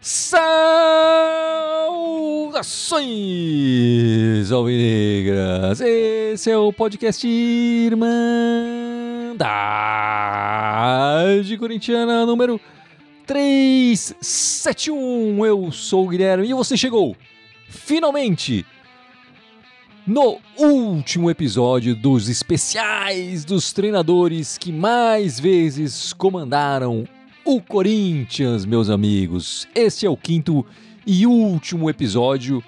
Saudações, alvinegras! Esse é o podcast Irmandade Corintiana número 371. Eu sou o Guilherme e você chegou, finalmente, no último episódio dos especiais dos treinadores que mais vezes comandaram o Corinthians, meus amigos. Este é o quinto e último episódio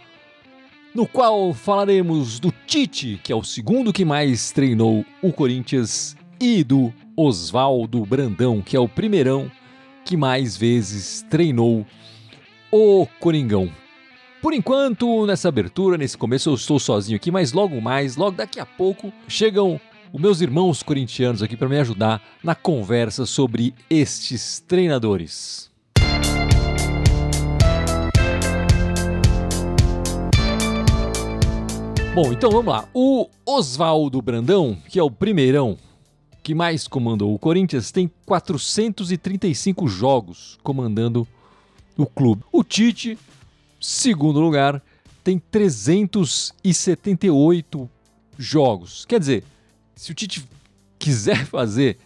no qual falaremos do Tite, que é o segundo que mais treinou o Corinthians, e do Oswaldo Brandão, que é o primeirão que mais vezes treinou o Coringão. Por enquanto, nessa abertura, nesse começo, eu estou sozinho aqui, mas logo mais, logo daqui a pouco, chegam os meus irmãos corintianos aqui para me ajudar na conversa sobre estes treinadores. Bom, então vamos lá. O Oswaldo Brandão, que é o primeirão que mais comandou o Corinthians, tem 435 jogos comandando o clube. O Tite, segundo lugar, tem 378 jogos. Quer dizer, se o Tite quiser fazer,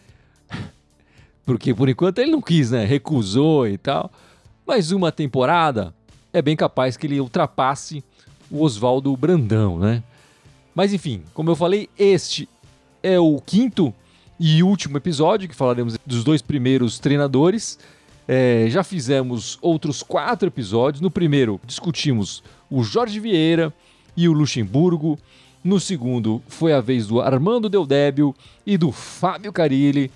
porque por enquanto ele não quis, né? Recusou e tal. Mais uma temporada, é bem capaz que ele ultrapasse o Oswaldo Brandão, né? Mas enfim, como eu falei, este é o quinto e último episódio que falaremos dos dois primeiros treinadores. É, já fizemos outros quatro episódios. No primeiro, discutimos o Jorge Vieira e o Luxemburgo. No segundo, foi a vez do Armando Deldébio e do Fábio Carilli.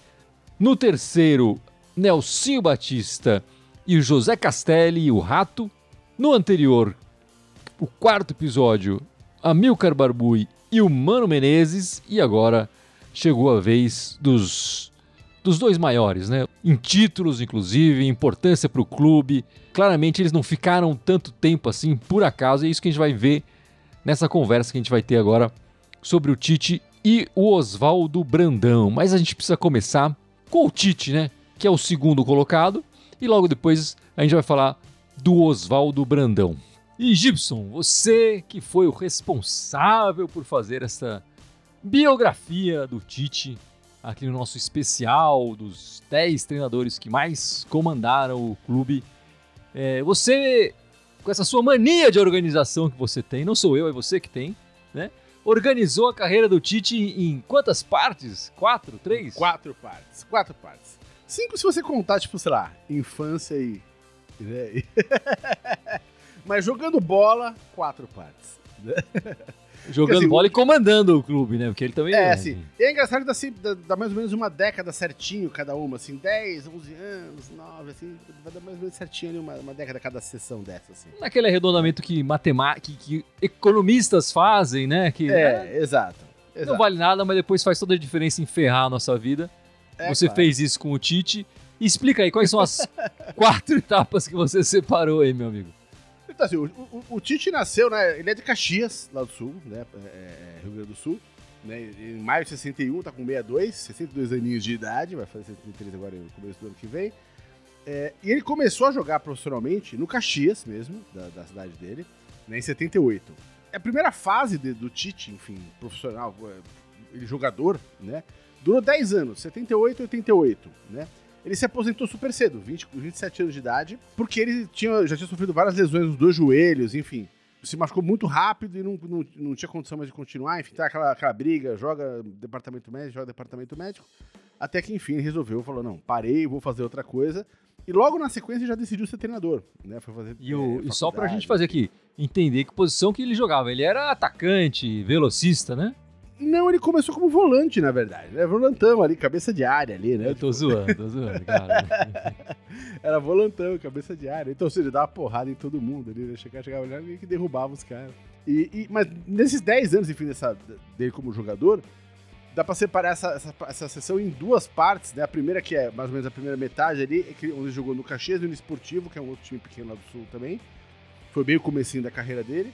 No terceiro, Nelsinho Batista e o José Castelli e o Rato. No anterior, o quarto episódio, Amilcar Barbui e o Mano Menezes. E agora chegou a vez dos, dos dois maiores, né? Em títulos, inclusive, importância para o clube. Claramente eles não ficaram tanto tempo assim por acaso. É isso que a gente vai ver nessa conversa que a gente vai ter agora sobre o Tite e o Oswaldo Brandão. Mas a gente precisa começar com o Tite, né? Que é o segundo colocado. E logo depois a gente vai falar do Oswaldo Brandão. E Gibson, você que foi o responsável por fazer essa biografia do Tite aqui no nosso especial dos 10 treinadores que mais comandaram o clube. É, você, com essa sua mania de organização que você tem, não sou eu, é você que tem, né? Organizou a carreira do Tite em quantas partes? Quatro? Três? Quatro partes. Quatro partes. Cinco se você contar, tipo, sei lá, infância e. Né? Mas jogando bola, quatro partes. Jogando assim, bola e comandando o clube, né? Porque ele também. É, assim. E é engraçado que dá, assim, dá, dá, mais ou menos uma década certinho cada uma, assim, 10, 11 anos, 9, assim, vai dar mais ou menos certinho ali uma, uma década cada sessão dessa, assim. Naquele arredondamento que matemática, que, que economistas fazem, né? Que, é, né? exato, exato. Não vale nada, mas depois faz toda a diferença em ferrar a nossa vida. É, você claro. fez isso com o Tite. Explica aí, quais são as quatro etapas que você separou aí, meu amigo? Então, assim, o, o, o, Tite nasceu, né? Ele é de Caxias, lá do Sul, né? É, Rio Grande do Sul. Né, em maio de 61, tá com 62, 62 aninhos de idade, vai fazer 63 agora no começo do ano que vem. É, e ele começou a jogar profissionalmente no Caxias mesmo, da, da cidade dele, né, em 78. É a primeira fase de, do Tite, enfim, profissional, ele jogador, né? Durou 10 anos, 78 e 88, né? Ele se aposentou super cedo, 20, 27 anos de idade, porque ele tinha, já tinha sofrido várias lesões nos dois joelhos, enfim. Se machucou muito rápido e não, não, não tinha condição mais de continuar, enfim, tá aquela, aquela briga, joga departamento médico, joga departamento médico. Até que, enfim, ele resolveu, falou: não, parei, vou fazer outra coisa. E logo na sequência já decidiu ser treinador, né? Foi fazer. E, o, é, e só pra gente fazer aqui, entender que posição que ele jogava. Ele era atacante, velocista, né? Não, ele começou como volante, na verdade. Né? Volantão ali, cabeça de área ali, né? Eu tô zoando, tô zoando, cara. Era volantão, cabeça de área. Então, se ele dava porrada em todo mundo ali, né? chegava, chegava ali que derrubava os caras. E, e, mas nesses 10 anos, enfim, dessa, dele como jogador, dá pra separar essa, essa, essa, sessão em duas partes, né? A primeira, que é mais ou menos a primeira metade ali, é que, onde ele jogou no Caxias e no Esportivo, que é um outro time pequeno lá do Sul também. Foi bem o comecinho da carreira dele.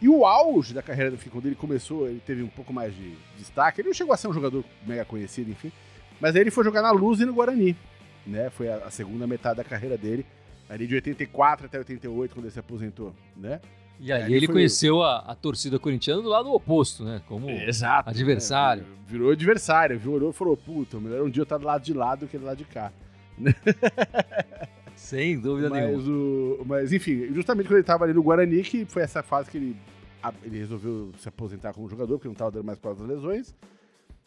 E o auge da carreira do Fih, quando ele começou, ele teve um pouco mais de destaque. Ele não chegou a ser um jogador mega conhecido, enfim. Mas aí ele foi jogar na Luz e no Guarani. Né? Foi a, a segunda metade da carreira dele. Ali de 84 até 88, quando ele se aposentou, né? E aí, ele, ele conheceu a, a, torcida corintiana do lado oposto, né? Como Exato, adversário. Né? Virou adversário, viu? Olhou e falou, puta, melhor um dia eu estar do lado de lá do que do lado de cá. Sem dúvida mas nenhuma. O, mas, enfim, justamente quando ele estava ali no Guarani, que foi essa fase que ele, ele resolveu se aposentar como jogador, porque não estava dando mais quase as lesões.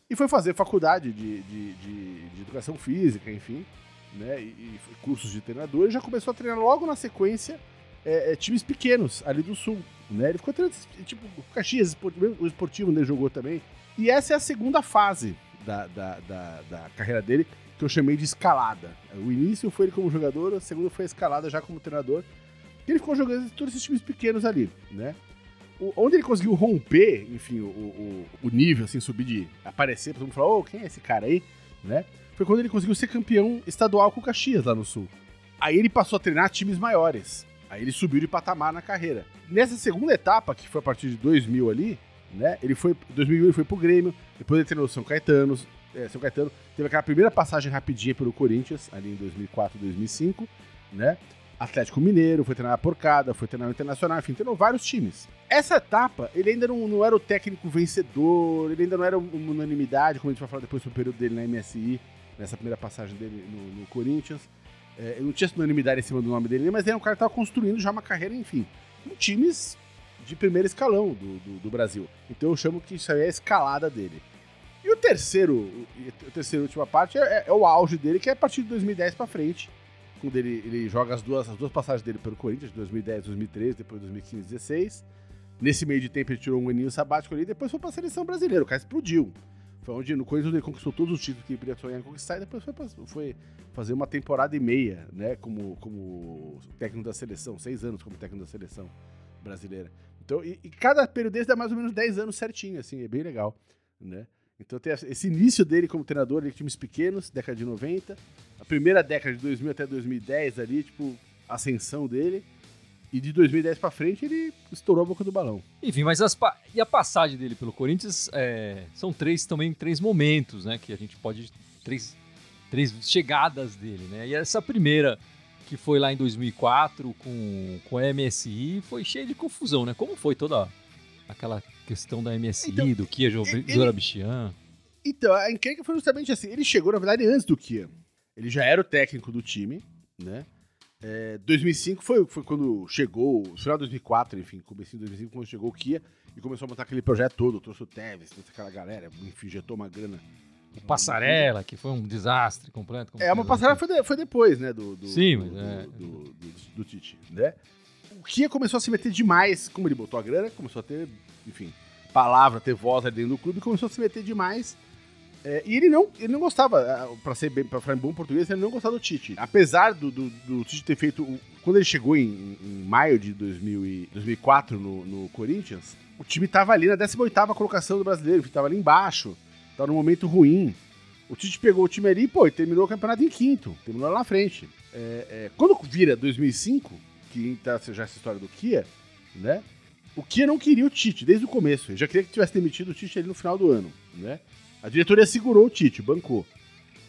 E foi fazer faculdade de, de, de, de educação física, enfim, né? E, e, cursos de treinador. E já começou a treinar logo na sequência é, é, times pequenos ali do sul. Né? Ele ficou treinando, tipo, Caxias, o esportivo ele jogou também. E essa é a segunda fase da, da, da, da carreira dele, que eu chamei de escalada. O início foi ele como jogador, a segunda foi a escalada já como treinador. E ele ficou jogando todos esses times pequenos ali, né? O, onde ele conseguiu romper, enfim, o, o, o, nível, assim, subir de aparecer, todo mundo falar, ô, oh, quem é esse cara aí, né? Foi quando ele conseguiu ser campeão estadual com o Caxias lá no Sul. Aí ele passou a treinar times maiores. Aí ele subiu de patamar na carreira. Nessa segunda etapa, que foi a partir de 2000 ali, né? Ele foi, em 2001 ele foi pro Grêmio, depois ele treinou São Caetano, é, São Caetano, teve aquela primeira passagem rapidinha pelo Corinthians, ali em 2004, 2005, né? Atlético Mineiro, foi treinar Porcada, foi treinar Internacional, enfim, treinou vários times. Essa etapa, ele ainda não, não era o técnico vencedor, ele ainda não era uma unanimidade, como a gente vai falar depois sobre o período dele na MSI, nessa primeira passagem dele no, no Corinthians. É, não tinha unanimidade em cima do nome dele, mas ele é um cara que estava construindo já uma carreira, enfim, com times de primeiro escalão do, do, do, Brasil. Então eu chamo que isso aí é a escalada dele. E o terceiro, a terceira última parte é, é, o auge dele, que é a partir de 2010 para frente, quando ele, ele joga as duas, as duas passagens dele pelo Corinthians, 2010, 2013, depois 2015, 2016. Nesse meio de tempo ele tirou um aninho sabático ali, depois foi para a seleção brasileira, o cara explodiu. Foi onde no Corinthians ele conquistou todos os títulos que ele podia sonhar em conquistar e depois foi, foi, fazer uma temporada e meia, né, como, como técnico da seleção, seis anos como técnico da seleção brasileira. Então, e, e, cada período desse dá mais ou menos 10 anos certinho, assim, é bem legal, né? Então tem esse início dele como treinador de times pequenos, década de 90, a primeira década de 2000 até 2010 ali, tipo, ascensão dele. E de 2010 para frente ele estourou a boca do balão. Enfim, mas as e a passagem dele pelo Corinthians é... são três também três momentos, né, que a gente pode três três chegadas dele, né? E essa primeira que foi lá em 2004 com, com a MSI, foi cheio de confusão, né? Como foi toda aquela questão da MSI, então, do Kia Zorabichian? Então, a encrenca foi justamente assim. Ele chegou, na verdade, antes do Kia. Ele já era o técnico do time, né? É, 2005 foi, foi quando chegou, final de 2004, enfim, começo de 2005, quando chegou o Kia e começou a montar aquele projeto todo, trouxe o Tevez, trouxe aquela galera, enfim, injetou uma grana o Passarela, que foi um desastre completo. É, uma Passarela foi, de, foi depois, né? Do, do Sim, do, mas é. Do, do, do, Tite, né? O Kia começou a se meter demais, como ele botou a grana, começou a ter, enfim, palavra, ter voz ali dentro do clube, começou a se meter demais. É, e ele não, ele não gostava, é, para ser bem, pra falar em bom português, ele não gostava do Tite. Apesar do, do, do Tite ter feito. Quando ele chegou em, em maio de 2000 e, 2004 no, no Corinthians, o time tava ali na 18 colocação do brasileiro, tava ali embaixo tá num momento ruim. O Tite pegou o time ali pô, e terminou o campeonato em quinto, terminou lá na frente. É, é, quando vira 2005, que tá já essa história do Kia, né? O Kia não queria o Tite desde o começo. Ele já queria que tivesse demitido o Tite ali no final do ano, né? A diretoria segurou o Tite, bancou.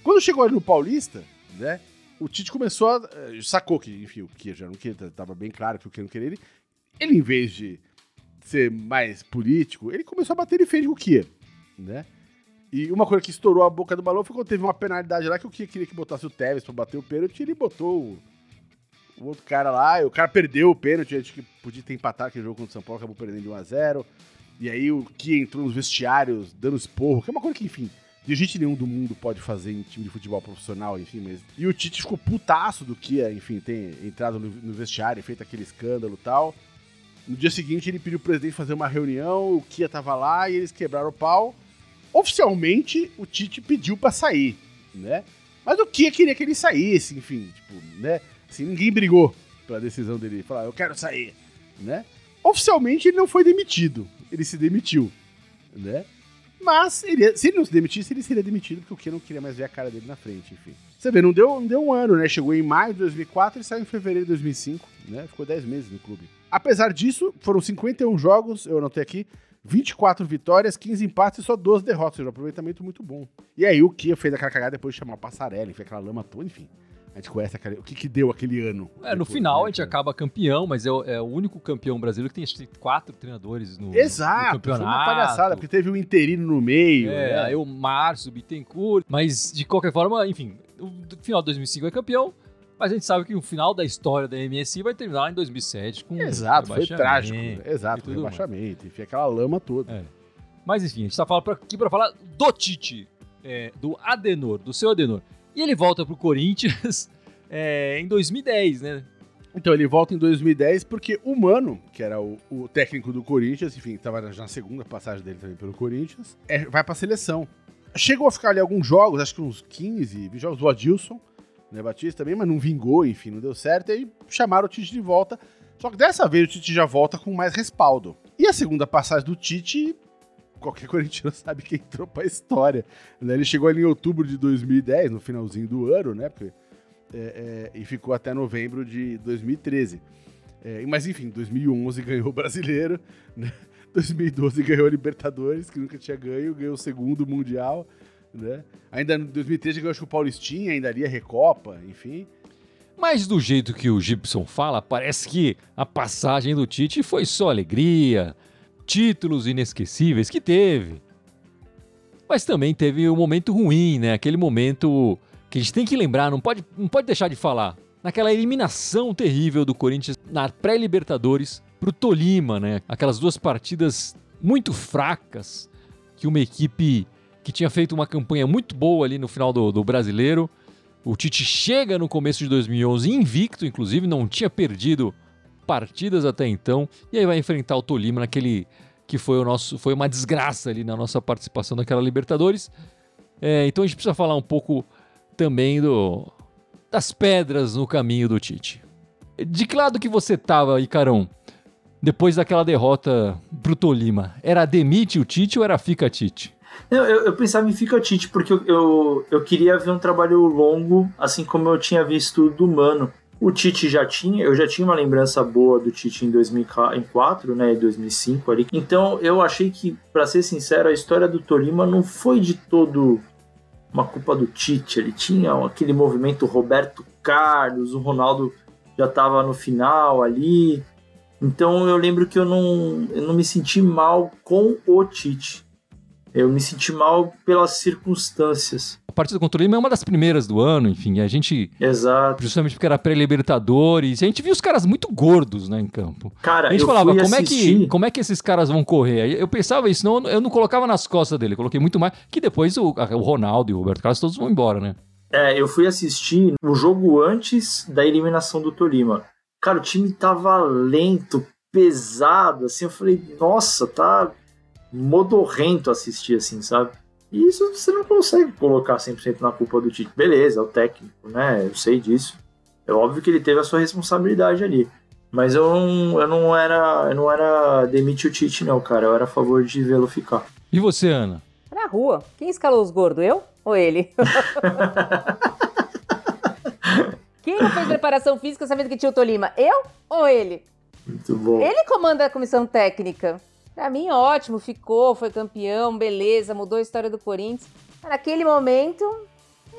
Quando chegou ali no Paulista, né? O Tite começou a. Eh, sacou que, enfim, o Kia já não queria, tava bem claro que o Kia não queria ele. Ele, em vez de ser mais político, ele começou a bater de frente com o Kia, né? E uma coisa que estourou a boca do balão foi quando teve uma penalidade lá que o Kia queria que botasse o Tevez pra bater o pênalti, ele botou o, o outro cara lá, e o cara perdeu o pênalti, acho que podia ter empatado aquele jogo contra o São Paulo, acabou perdendo de 1x0. E aí o Kia entrou nos vestiários dando esporro, que é uma coisa que, enfim, gente nenhum do mundo pode fazer em time de futebol profissional, enfim, mas... E o Tite ficou putaço do Kia, enfim, ter entrado no, vestiário e feito aquele escândalo e tal. No dia seguinte ele pediu pro presidente fazer uma reunião, o Kia tava lá e eles quebraram o pau oficialmente o Tite pediu para sair, né? Mas o Kia queria que ele saísse, enfim, tipo, né? Assim, ninguém brigou pela decisão dele, falar, eu quero sair, né? Oficialmente ele não foi demitido, ele se demitiu, né? Mas ele, se ele não se demitisse, ele seria demitido porque o Kia não queria mais ver a cara dele na frente, enfim. Você vê, não deu, não deu um ano, né? Chegou em maio de 2004 e saiu em fevereiro de 2005, né? Ficou 10 meses no clube. Apesar disso, foram 51 jogos, eu anotei aqui, 24 vitórias, 15 empates e só 12 derrotas, um aproveitamento muito bom. E aí o Kia fez aquela cagada depois de chamar passarela, fez aquela lama toda, enfim. A gente conhece aquele, o que, que deu aquele ano. É, no depois, final né, a gente cara? acaba campeão, mas é o, é o único campeão brasileiro que tem quatro treinadores no, no Exato, campeonato. foi uma palhaçada, porque teve um interino no meio. É, né? aí o Márcio, o Bittencourt, mas de qualquer forma, enfim, o final de 2005 é campeão, mas a gente sabe que o final da história da MSI vai terminar em 2007 com Exato, foi trágico. e Exato, mais. rebaixamento, enfim, aquela lama toda. É. Mas enfim, a gente tá pra- aqui pra falar do Tite, é, do Adenor, do seu Adenor. E ele volta pro Corinthians é, em 2010, né? Então ele volta em 2010 porque o Mano, que era o, o técnico do Corinthians, enfim, estava na segunda passagem dele também pelo Corinthians, é, vai pra seleção. Chegou a ficar ali alguns jogos, acho que uns 15, 20 jogos do Adilson, né, Batista também, mas não vingou, enfim, não deu certo, e aí chamaram o Tite de volta. Só que dessa vez o Tite já volta com mais respaldo. E a segunda passagem do Tite, qualquer corintiano sabe que entrou pra história. né? Ele chegou ali em outubro de 2010, no finalzinho do ano, né? Porque é, é, e ficou até novembro de 2013. É, mas enfim, 2011 ganhou o Brasileiro, né? 2012 ganhou a Libertadores, que nunca tinha ganho, ganhou o segundo Mundial, né? Ainda em 2013 ganhou acho que o Paulistinha, ainda ali a Recopa, enfim. Mas do jeito que o Gibson fala, parece que a passagem do Tite foi só alegria, títulos inesquecíveis que teve. Mas também teve um momento ruim, né? Aquele momento que a gente tem que lembrar, não pode, não pode deixar de falar. Naquela eliminação terrível do Corinthians na pré-Libertadores pro Tolima, né? Aquelas duas partidas muito fracas que uma equipe que tinha feito uma campanha muito boa ali no final do, do brasileiro. O Tite chega no começo de 2011 invicto, inclusive, não tinha perdido partidas até então, e aí vai enfrentar o Tolima naquele que foi o nosso, foi uma desgraça ali na nossa participação naquela Libertadores. É, então a gente precisa falar um pouco também do das pedras no caminho do Tite. De que lado que você tava, Icarão? Depois daquela derrota pro Tolima, era demite o Tite ou era fica Tite? Eu, eu pensava em Fica Tite, porque eu, eu, eu queria ver um trabalho longo, assim como eu tinha visto do Mano. O Tite já tinha, eu já tinha uma lembrança boa do Tite em 2004, né, 2005 ali. Então eu achei que, para ser sincero, a história do Tolima não foi de todo uma culpa do Tite. Ele tinha aquele movimento Roberto Carlos, o Ronaldo já estava no final ali. Então eu lembro que eu não, eu não me senti mal com o Tite. Eu me senti mal pelas circunstâncias. A partida contra o Tolima é uma das primeiras do ano, enfim, a gente Exato. justamente porque era pré-Libertadores, a gente viu os caras muito gordos, né, em campo. Cara, A gente falava, como é, que, assistir... como é que esses caras vão correr? Eu pensava isso, não, eu não colocava nas costas dele, coloquei muito mais, que depois o, o Ronaldo e o Roberto Carlos todos vão embora, né? É, eu fui assistir o jogo antes da eliminação do Tolima. Cara, o time tava lento, pesado, assim, eu falei, nossa, tá modorrento assistir, assim, sabe? E isso você não consegue colocar 100% na culpa do Tite. Beleza, é o técnico, né? Eu sei disso. É óbvio que ele teve a sua responsabilidade ali. Mas eu não, eu não era. Eu não era demite o Tite, não, cara. Eu era a favor de vê-lo ficar. E você, Ana? Na rua. Quem escalou os gordos? Eu ou ele? Quem não fez preparação física sabendo que tinha o Tolima? Eu ou ele? Muito bom. Ele comanda a comissão técnica. Pra mim, ótimo, ficou, foi campeão, beleza, mudou a história do Corinthians. Mas naquele momento,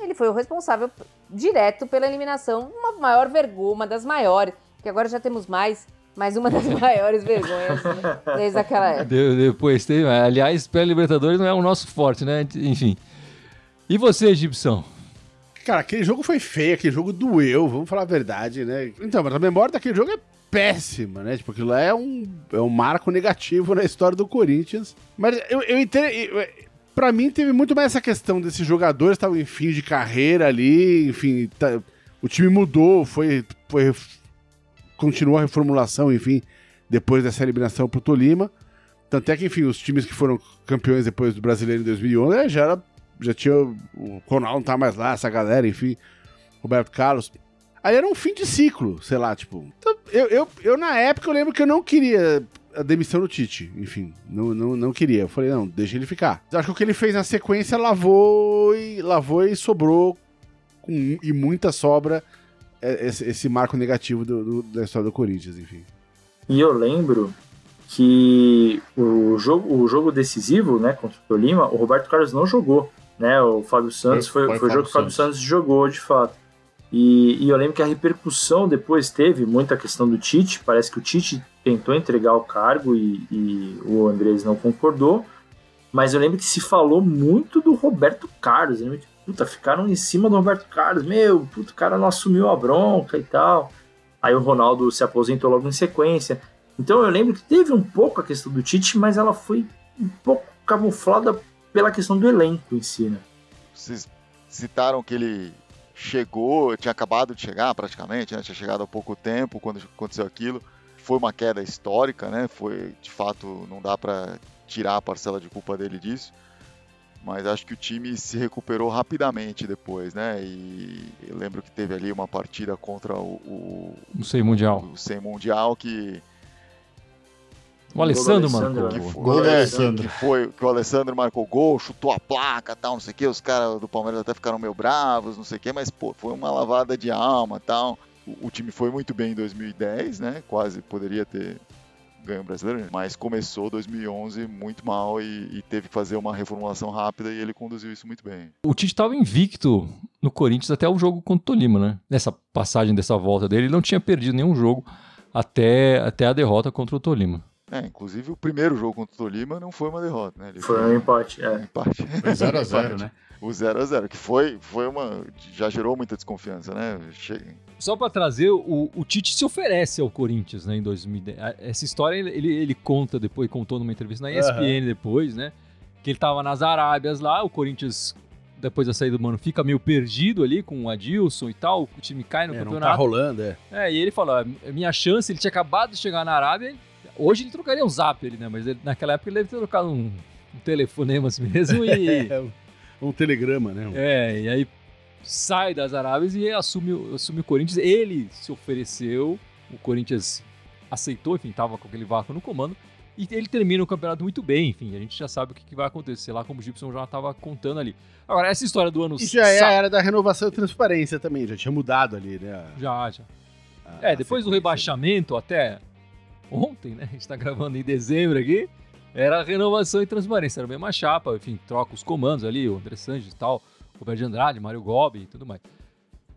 ele foi o responsável direto pela eliminação, uma maior vergonha, uma das maiores, que agora já temos mais, mas uma das maiores vergonhas né, desde aquela época. De- depois tem. Aliás, pré-Libertadores não é o nosso forte, né? Enfim. E você, Gibson? Cara, aquele jogo foi feio, aquele jogo doeu, vamos falar a verdade, né? Então, mas a memória daquele jogo é péssima, né? Tipo, aquilo lá é um, é um marco negativo na história do Corinthians. Mas eu, eu entendo. eu- Pra mim, teve muito mais essa questão desses jogadores estavam em fim de carreira ali, enfim, tá- o time mudou, foi, foi. Continuou a reformulação, enfim, depois dessa eliminação pro Tolima. Tanto é que, enfim, os times que foram campeões depois do brasileiro em 2011 né, já era já tinha. O Ronaldo não tá mais lá, essa galera, enfim. Roberto Carlos. Aí era um fim de ciclo, sei lá, tipo. Então, eu, eu, eu, na época, eu lembro que eu não queria a demissão do Tite. Enfim, não, não, não queria. Eu falei, não, deixa ele ficar. Acho que o que ele fez na sequência lavou e lavou e sobrou com, e muita sobra é, esse, esse marco negativo do, do, da história do Corinthians, enfim. E eu lembro que o jogo, o jogo decisivo, né, contra o Tolima, o Roberto Carlos não jogou, né? O Fábio Santos foi, foi, foi o jogo que o Fábio Santos jogou, de fato. E, e, eu lembro que a repercussão depois teve muita questão do Tite. Parece que o Tite tentou entregar o cargo e, e o Andrés não concordou. Mas eu lembro que se falou muito do Roberto Carlos. Eu que, puta, ficaram em cima do Roberto Carlos. Meu, puta, o cara não assumiu a bronca e tal. Aí o Ronaldo se aposentou logo em sequência. Então eu lembro que teve um pouco a questão do Tite, mas ela foi um pouco camuflada pela questão do elenco em si, né? Vocês citaram que ele chegou, tinha acabado de chegar praticamente, né? tinha chegado há pouco tempo quando aconteceu aquilo. Foi uma queda histórica, né? Foi, de fato, não dá para tirar a parcela de culpa dele disso. Mas acho que o time se recuperou rapidamente depois, né? E eu lembro que teve ali uma partida contra o. O, o Sem Mundial. O Sem Mundial que o Alessandro marcou. Que foi, gol do é, Alessandro. Que, foi, que o Alessandro marcou gol, chutou a placa tal, não sei o que. Os caras do Palmeiras até ficaram meio bravos, não sei o que, mas pô, foi uma lavada de alma tal. O, o, time foi muito bem em 2010, né? Quase poderia ter ganho o brasileiro, mas começou 2011 muito mal e, e, teve que fazer uma reformulação rápida e ele conduziu isso muito bem. O Tite estava invicto no Corinthians até o jogo contra o Tolima, né? Nessa passagem dessa volta dele, ele não tinha perdido nenhum jogo até, até a derrota contra o Tolima. É, inclusive o primeiro jogo contra o Tolima não foi uma derrota, né? Ele foi, foi um empate, é. Um empate. Foi 0x0, né? O 0x0, que foi, foi uma. já gerou muita desconfiança, né? Chega. Só para trazer, o, o Tite se oferece ao Corinthians, né, em 2010. Essa história ele, ele conta depois, contou numa entrevista na ESPN uhum. depois, né? Que ele tava nas Arábias lá, o Corinthians depois da saída do Mano, fica meio perdido ali com o Adilson e tal, o time cai no é, campeonato. Não tá rolando, é. É, e ele falou, minha chance, ele tinha acabado de chegar na Arábia, Hoje ele trocaria um zap, ele, né? Mas ele, naquela época ele deve ter trocado um, um telefonema assim mesmo e. É, um telegrama, né? É, e aí sai das Arábias e assume, assume o Corinthians. Ele se ofereceu, o Corinthians aceitou, enfim, tava com aquele vácuo no comando. E ele termina o campeonato muito bem, enfim, a gente já sabe o que, que vai acontecer lá, como o Gibson já estava contando ali. Agora, essa história do ano... E já é a era da renovação e transparência também, já tinha mudado ali, né? Já, já. A, é, depois do rebaixamento até ontem, né? A gente tá gravando em dezembro aqui. Era renovação e transparência, era a mesma chapa, enfim, troca os comandos ali, o André Sanches e tal, Roberto de Andrade, Mário Gobi e tudo mais.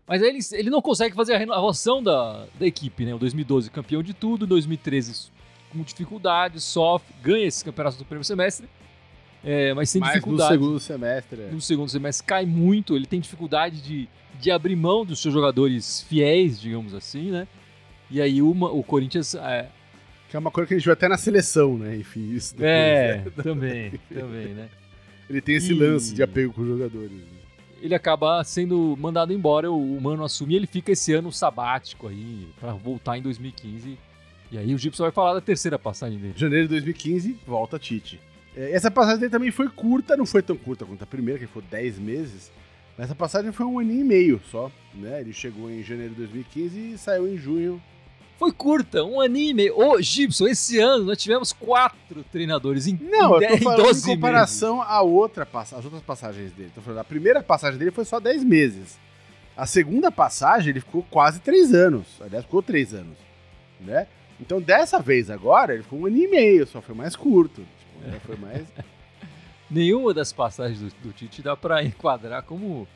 Mas aí ele, ele não consegue fazer a renovação da, da equipe, né? O 2012 campeão de tudo, 2013 com dificuldade, sofre, ganha esses campeonatos do primeiro semestre, é, mas sem mas dificuldade. no segundo semestre. É. No segundo semestre cai muito, ele tem dificuldade de, de abrir mão dos seus jogadores fiéis, digamos assim, né? E aí uma, o Corinthians é, que é uma coisa que a gente viu até na seleção, né? Enfim, isso depois, É, né? também, também, né? Ele tem esse e... lance de apego com os jogadores. Né? Ele acaba sendo mandado embora, o Mano assume e ele fica esse ano sabático aí, para voltar em 2015. E aí o Gibson vai falar da terceira passagem dele. Janeiro de 2015, volta Tite. É, essa passagem dele também foi curta, não foi tão curta quanto a primeira, que foi 10 meses. Mas essa passagem foi um aninho e meio só, né? Ele chegou em janeiro de 2015 e saiu em junho foi curta, um anime. Ô, Gibson, esse ano nós tivemos quatro treinadores em Não, eu tô falando em comparação à outra, às outras passagens dele. Tô falando, a primeira passagem dele foi só 10 meses. A segunda passagem ele ficou quase 3 anos. Aliás, ficou 3 anos. Né? Então, dessa vez agora, ele ficou um ano e meio, só foi mais curto. Tipo, né? foi mais... Nenhuma das passagens do, do Tite dá para enquadrar como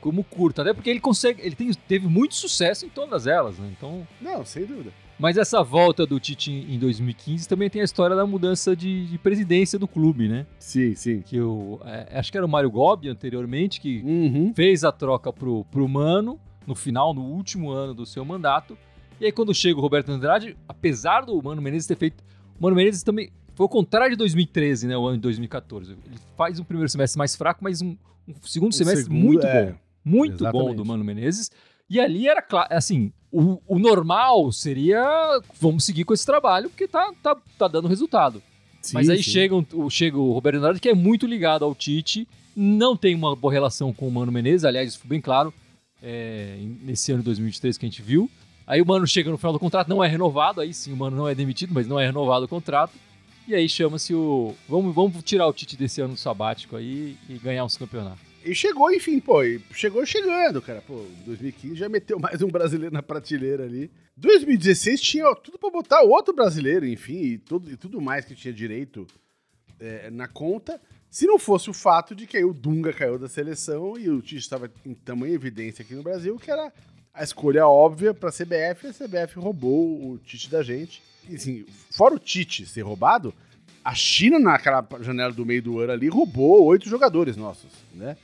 como curta, até porque ele consegue, ele tem, teve muito sucesso em todas elas, né? Então, não, sem dúvida. Mas essa volta do Tite em 2015 também tem a história da mudança de, de presidência do clube, né? Sim, sim. Que eu é, acho que era o Mário Gobi anteriormente que uhum. fez a troca pro, pro Mano no final, no último ano do seu mandato. E aí quando chega o Roberto Andrade, apesar do Mano Menezes ter feito, o Mano Menezes também foi o contrário de 2013, né? O ano de 2014. Ele faz um primeiro semestre mais fraco, mas um, um segundo semestre segundo, muito é... bom muito Exatamente. bom do Mano Menezes. E ali era claro, assim, o, o, normal seria vamos seguir com esse trabalho, porque tá, tá, tá dando resultado. Sim, Mas aí chega, o, chega o Roberto Andrade, que é muito ligado ao Tite, não tem uma boa relação com o Mano Menezes, aliás, isso foi bem claro é, nesse ano de 2023 que a gente viu. Aí o Mano chega no final do contrato, não é renovado, aí sim o Mano não é demitido, mas não é renovado o contrato. E aí chama-se o. Vamos, vamos tirar o Tite desse ano sabático aí e ganhar uns campeonatos. E chegou, enfim, pô, chegou chegando, cara. Pô, 2015 já meteu mais um brasileiro na prateleira ali. 2016 tinha tudo pra botar outro brasileiro, enfim, e tudo, e tudo mais que tinha direito é, na conta. Se não fosse o fato de que aí o Dunga caiu da seleção e o Tite estava em tamanha evidência aqui no Brasil, que era a escolha óbvia pra CBF, e a CBF roubou o Tite da gente. E, assim, fora o Tite ser roubado, a China, naquela janela do meio do ano ali, roubou oito jogadores nossos, né?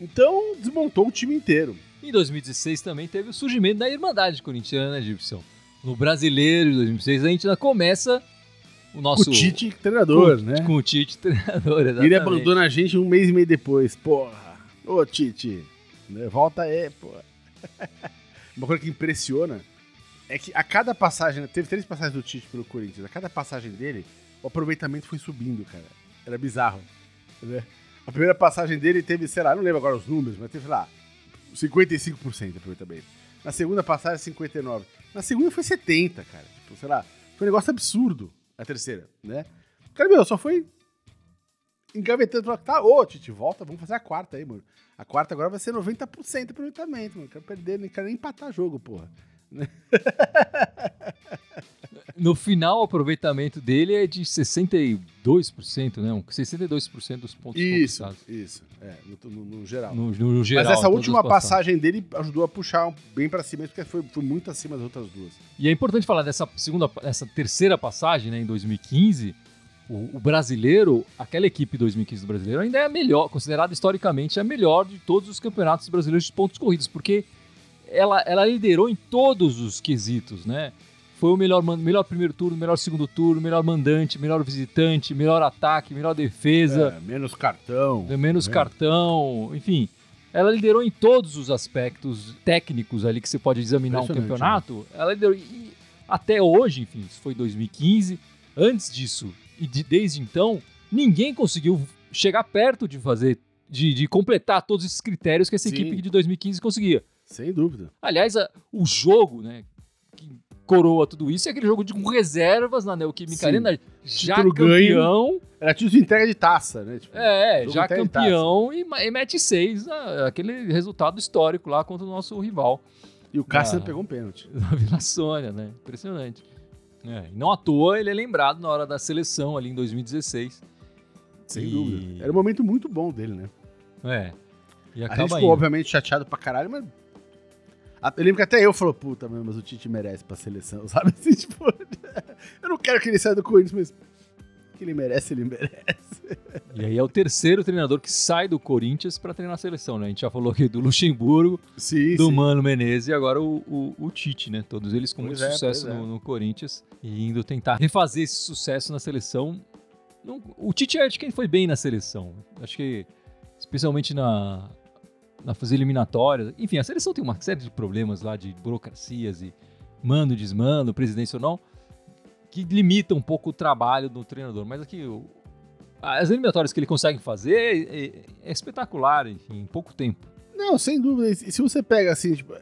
Então, desmontou o time inteiro. Em 2016 também teve o surgimento da Irmandade Corintiana, né, Gibson? No Brasileiro de 2016 a gente ainda começa o nosso... Com o Tite treinador, com, né? Com o Tite treinador, exatamente. Ele abandona a gente um mês e meio depois. Porra. Ô, Tite. né, Volta aí, porra. Uma coisa que impressiona é que a cada passagem... Teve três passagens do Tite pelo Corinthians. A cada passagem dele, o aproveitamento foi subindo, cara. Era bizarro. Né? A primeira passagem dele teve, sei lá, não lembro agora os números, mas teve, sei lá, 55% de aproveitamento. Na segunda passagem, 59%. Na segunda foi 70%, cara. Tipo, sei lá, foi um negócio absurdo. A terceira, né? Cara, meu, só foi engavetando. Tá, ô, Tite, volta, vamos fazer a quarta aí, mano. A quarta agora vai ser 90% de aproveitamento, mano. Quero perder, não quero nem empatar jogo, porra. No final, o aproveitamento dele é de 62%, né? Um 62% dos pontos Isso, conquistados. isso. É, no, no- no geral. No, no- geral. Mas essa última passagem dele ajudou a puxar bem pra cima, porque foi, foi muito acima das outras duas. E é importante falar dessa segunda, dessa terceira passagem, né, em 2015. O, o brasileiro, aquela equipe 2015 do brasileiro ainda é a melhor, considerada historicamente a melhor de todos os campeonatos brasileiros de pontos corridos, porque ela, ela liderou em todos os quesitos, né? Foi o melhor, melhor primeiro turno, melhor segundo turno, melhor mandante, melhor visitante, melhor ataque, melhor defesa. É, menos cartão. menos né? cartão, enfim. Ela liderou em todos os aspectos técnicos ali que você pode examinar um campeonato. Ela liderou. E até hoje, enfim, isso foi 2015. Antes disso, e de- desde então, ninguém conseguiu chegar perto de fazer, de, de completar todos esses critérios que essa Sim. equipe de 2015 conseguia. Sem dúvida. Aliás, a- o jogo, né, que coroa tudo isso é aquele jogo de com reservas na Neoquímica Sim. Arena, já Título ganho. campeão. Era título de entrega de taça, né? Tipo, É, Jogo já campeão e, e mete seis, aquele resultado histórico lá contra o nosso rival, E o Cássio Ah. pegou um pênalti. da Vila Sônia, né? Impressionante. É, não à toa ele é lembrado na hora da seleção ali em 2016. Sem E- dúvida. Era um momento muito bom dele, né? É. E A gente ficou, obviamente, chateado pra caralho, mas. Eu lembro que até eu falo, puta, mas o Tite merece pra seleção, sabe? Assim, tipo, eu não quero que ele saia do Corinthians, mas que ele merece, ele merece. E aí é o terceiro treinador que sai do Corinthians para treinar a seleção, né? A gente já falou aqui do Luxemburgo, Sim, do sim. Mano Menezes e agora o, o, o Tite, né? Todos eles com Pois muito é, sucesso é. no, no Corinthians e indo tentar refazer esse sucesso na seleção. Não- o Tite acho que ele foi bem na seleção. Acho que especialmente na na fazer eliminatórias. Enfim, a seleção tem uma série de problemas lá de burocracias e mando, desmando, presidência ou não, que limitam um pouco o trabalho do treinador. Mas aqui as eliminatórias que ele consegue fazer é, é- é espetacular, enfim, em pouco tempo. Não, sem dúvida. E se você pega assim, tipo,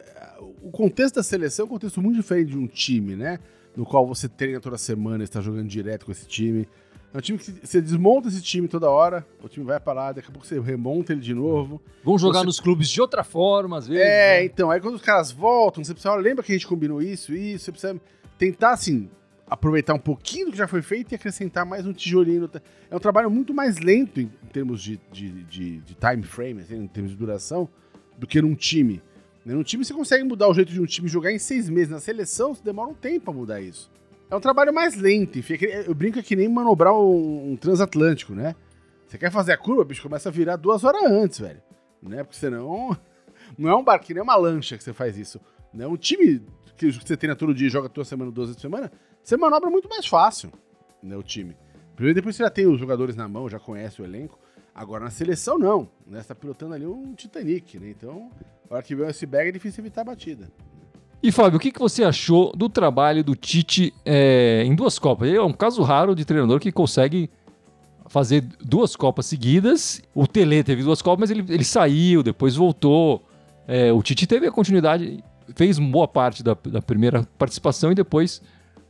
o contexto da seleção é um contexto muito diferente de um time, né? No qual você treina toda semana, está jogando direto com esse time. É um time que você desmonta esse time toda hora, o time vai lá, daqui a pouco você remonta ele de novo. Vão jogar Você- nos clubes de outra forma, às vezes. É, né? então, aí quando os caras voltam, você precisa, lembra que a gente combinou isso, isso, você precisa tentar, assim, aproveitar um pouquinho do que já foi feito e acrescentar mais um tijolinho. É um trabalho muito mais lento em, termos de, de, de- de time frame, assim, em termos de duração, do que num time. Num time você consegue mudar o jeito de um time jogar em seis meses. Na seleção, você demora um tempo pra mudar isso. É um trabalho mais lento, é Eu brinco que nem manobrar um, um transatlântico, né? Você quer fazer a curva, bicho, começa a virar duas horas antes, velho. Né? Porque senão não é um barquinho, não é uma lancha que você faz isso. Né? Um time que você treina todo dia e joga toda semana, duas vezes por semana, você manobra muito mais fácil, né, o time. Primeiro, depois você já tem os jogadores na mão, já conhece o elenco. Agora, na seleção, não. Né? Você tá pilotando ali um Titanic, né? Então, a hora que vem o iceberg é difícil evitar a batida. E Fábio, o que, que você achou do trabalho do Tite é, em duas Copas? Ele é um caso raro de treinador que consegue fazer duas Copas seguidas. O Tele teve duas Copas, mas ele, ele saiu, depois voltou. É, o Tite teve a continuidade, fez boa parte da, da primeira participação e depois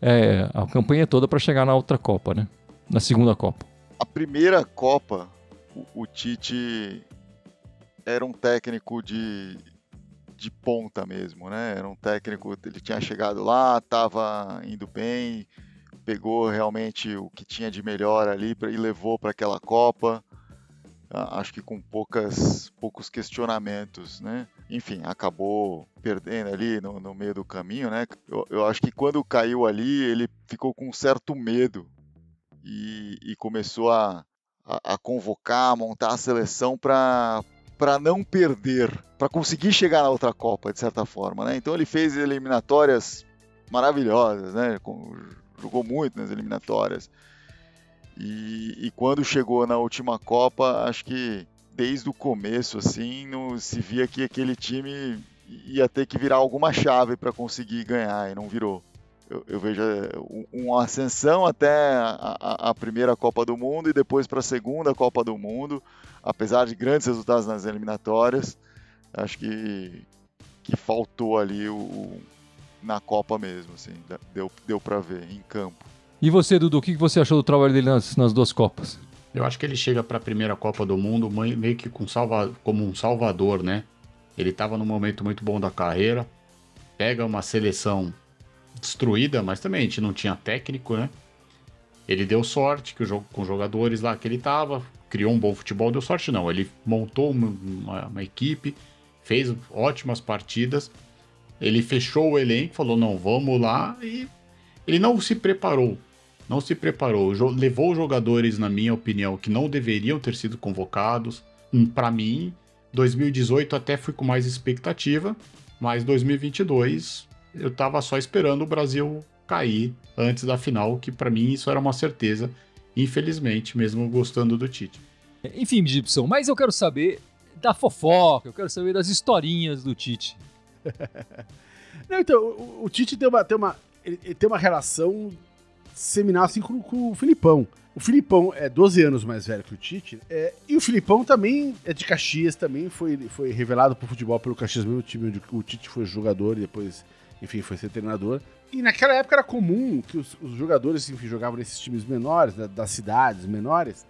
é, a campanha toda para chegar na outra Copa, né? Na segunda Copa. A primeira Copa, o, o Tite era um técnico de, de ponta mesmo, né? Era um técnico, ele tinha chegado lá, estava indo bem, pegou realmente o que tinha de melhor ali pra, e levou para aquela Copa. Acho que com poucas, poucos questionamentos, né? Enfim, acabou perdendo ali no, no meio do caminho, né? Eu, eu, acho que quando caiu ali, ele ficou com um certo medo e, e começou a, a, a convocar, montar a seleção para para não perder, para conseguir chegar na outra Copa, de certa forma, né? Então ele fez eliminatórias maravilhosas, né? Jogou muito nas eliminatórias. E, e, quando chegou na última Copa, acho que desde o começo, assim, se via que aquele time ia ter que virar alguma chave para conseguir ganhar e não virou. Eu, eu vejo é, uma ascensão até a, a, a primeira Copa do Mundo e depois para a segunda Copa do Mundo apesar de grandes resultados nas eliminatórias, acho que, que faltou ali o, na Copa mesmo, assim, deu, deu para ver em campo. E você, Dudu, o que você achou do trabalho dele nas, nas duas Copas? Eu acho que ele chega para a primeira Copa do Mundo meio que com salva, como um salvador, né? Ele estava num momento muito bom da carreira, pega uma seleção destruída, mas também a gente não tinha técnico, né? Ele deu sorte que o jogo com os jogadores lá que ele estava, criou um bom futebol, deu sorte não. Ele montou uma, uma, uma equipe, fez ótimas partidas, ele fechou o elenco, falou, não, vamos lá, e ele não se preparou. Não se preparou, levou jogadores, na minha opinião, que não deveriam ter sido convocados. Hum, Para mim, 2018 até fui com mais expectativa, mas 2022 eu tava só esperando o Brasil cair antes da final, que para mim isso era uma certeza infelizmente, mesmo gostando do Tite. Enfim, Gibson, mas eu quero saber da fofoca, eu quero saber das historinhas do Tite. Não, então, o, o, Tite tem uma, tem, uma, ele, tem uma relação seminal assim com, com, o Filipão. O Filipão é 12 anos mais velho que o Tite, é, e o Filipão também é de Caxias, também foi, foi revelado pro futebol pelo Caxias, mesmo time onde o Tite foi jogador e depois, enfim, foi ser treinador. E naquela época era comum que os, os jogadores, enfim, jogavam nesses times menores, né, das cidades menores,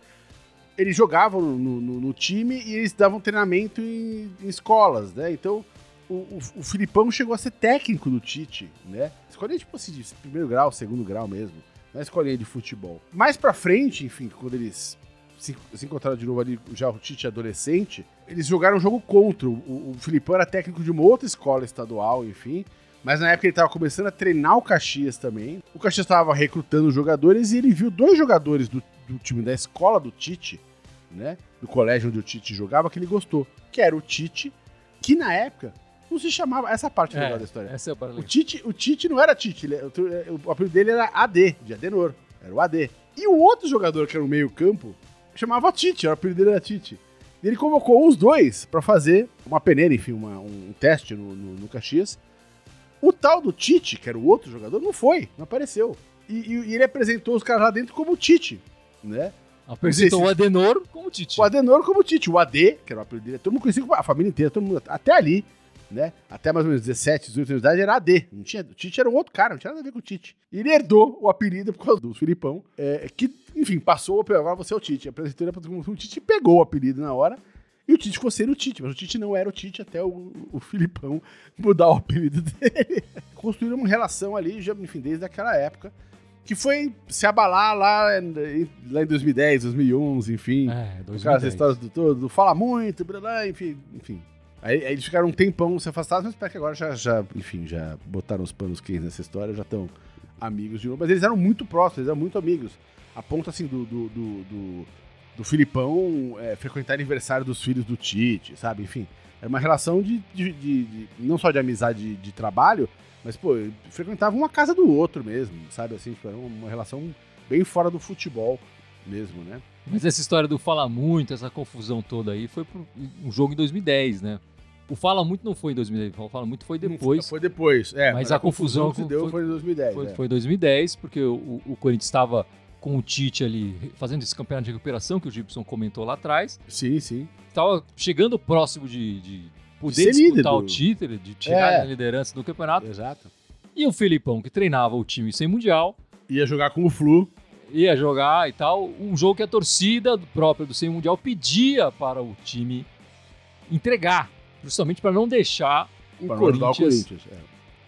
eles jogavam no, no, no, time e eles davam treinamento em, em escolas, né? Então, o, o, o, Filipão chegou a ser técnico do Tite, né? Escolhia, tipo assim, de primeiro grau, segundo grau mesmo. Não é escolhia de futebol. Mais pra frente, enfim, quando eles se, se encontraram de novo ali, já o Tite adolescente, eles jogaram um jogo contra. O, o Filipão era técnico de uma outra escola estadual, enfim. Mas na época ele estava começando a treinar o Caxias também. O Caxias estava recrutando jogadores e ele viu dois jogadores do, do, time da escola do Tite, né? Do colégio onde o Tite jogava, que ele gostou. Que era o Tite, que na época não se chamava. Essa parte é, da história. Essa é o, Tite, o Tite não era Tite, ele, o, o apelido dele era AD, de Adenor. Era o AD. E o outro jogador que era no meio-campo chamava Tite, o apelido dele era Tite. Ele convocou os dois para fazer uma peneira, enfim, uma, um teste no, no, no Caxias. O tal do Tite, que era o outro jogador, não foi, não apareceu. E, e, ele apresentou os caras lá dentro como Tite, né? Apresentou se... o Adenor como Tite. O Adenor como Tite. O AD, que era o apelido dele, todo mundo conhecia, a família inteira, todo mundo, até ali, né? Até mais ou menos 17, 18 anos de idade, era AD. Não tinha, o Tite era um outro cara, não tinha nada a ver com o Tite. E ele herdou o apelido por causa do Filipão, é, que, enfim, passou, agora você é o Tite. Apresentou ele para o Tite pegou o apelido na hora e o Tite ficou sendo o Tite, mas o Tite não era o Tite até o, o Filipão mudar o apelido dele. Construíram uma relação ali, já, enfim, desde aquela época, que foi se abalar lá, em, lá em 2010, 2011, enfim. É, 2010. Aquelas histórias do todo, fala muito, blá, blá, enfim, enfim. Aí, aí, eles ficaram um tempão se afastados, mas para que agora já, já, enfim, já botaram os panos quentes nessa história, já estão amigos de novo. Mas eles eram muito próximos, eles eram muito amigos. A ponto, assim, do, do, do, do do Filipão é, frequentar aniversário dos filhos do Tite, sabe? Enfim, era uma relação de, de, de, de não só de amizade de, trabalho, mas, pô, frequentava uma casa do outro mesmo, sabe? Assim, tipo, era uma relação bem fora do futebol mesmo, né? Mas essa história do fala muito, essa confusão toda aí, foi um jogo em 2010, né? O Fala Muito não foi em 2010, o Fala Muito foi depois. Foi depois, é. Mas, mas a, a, confusão, confusão que deu foi, foi em 2010. Foi, é. foi em 2010, porque o, o Corinthians estava com o Tite ali fazendo esse campeonato de recuperação que o Gibson comentou lá atrás. Sim, sim. Estava chegando próximo de, de poder de disputar do... o título, de tirar é. a liderança do campeonato. Exato. E o Filipão, que treinava o time sem Mundial. Ia jogar com o Flu. Ia jogar e tal. Um jogo que a torcida própria do sem Mundial pedia para o time entregar, justamente para não deixar o Pra Corinthians. o Corinthians. é.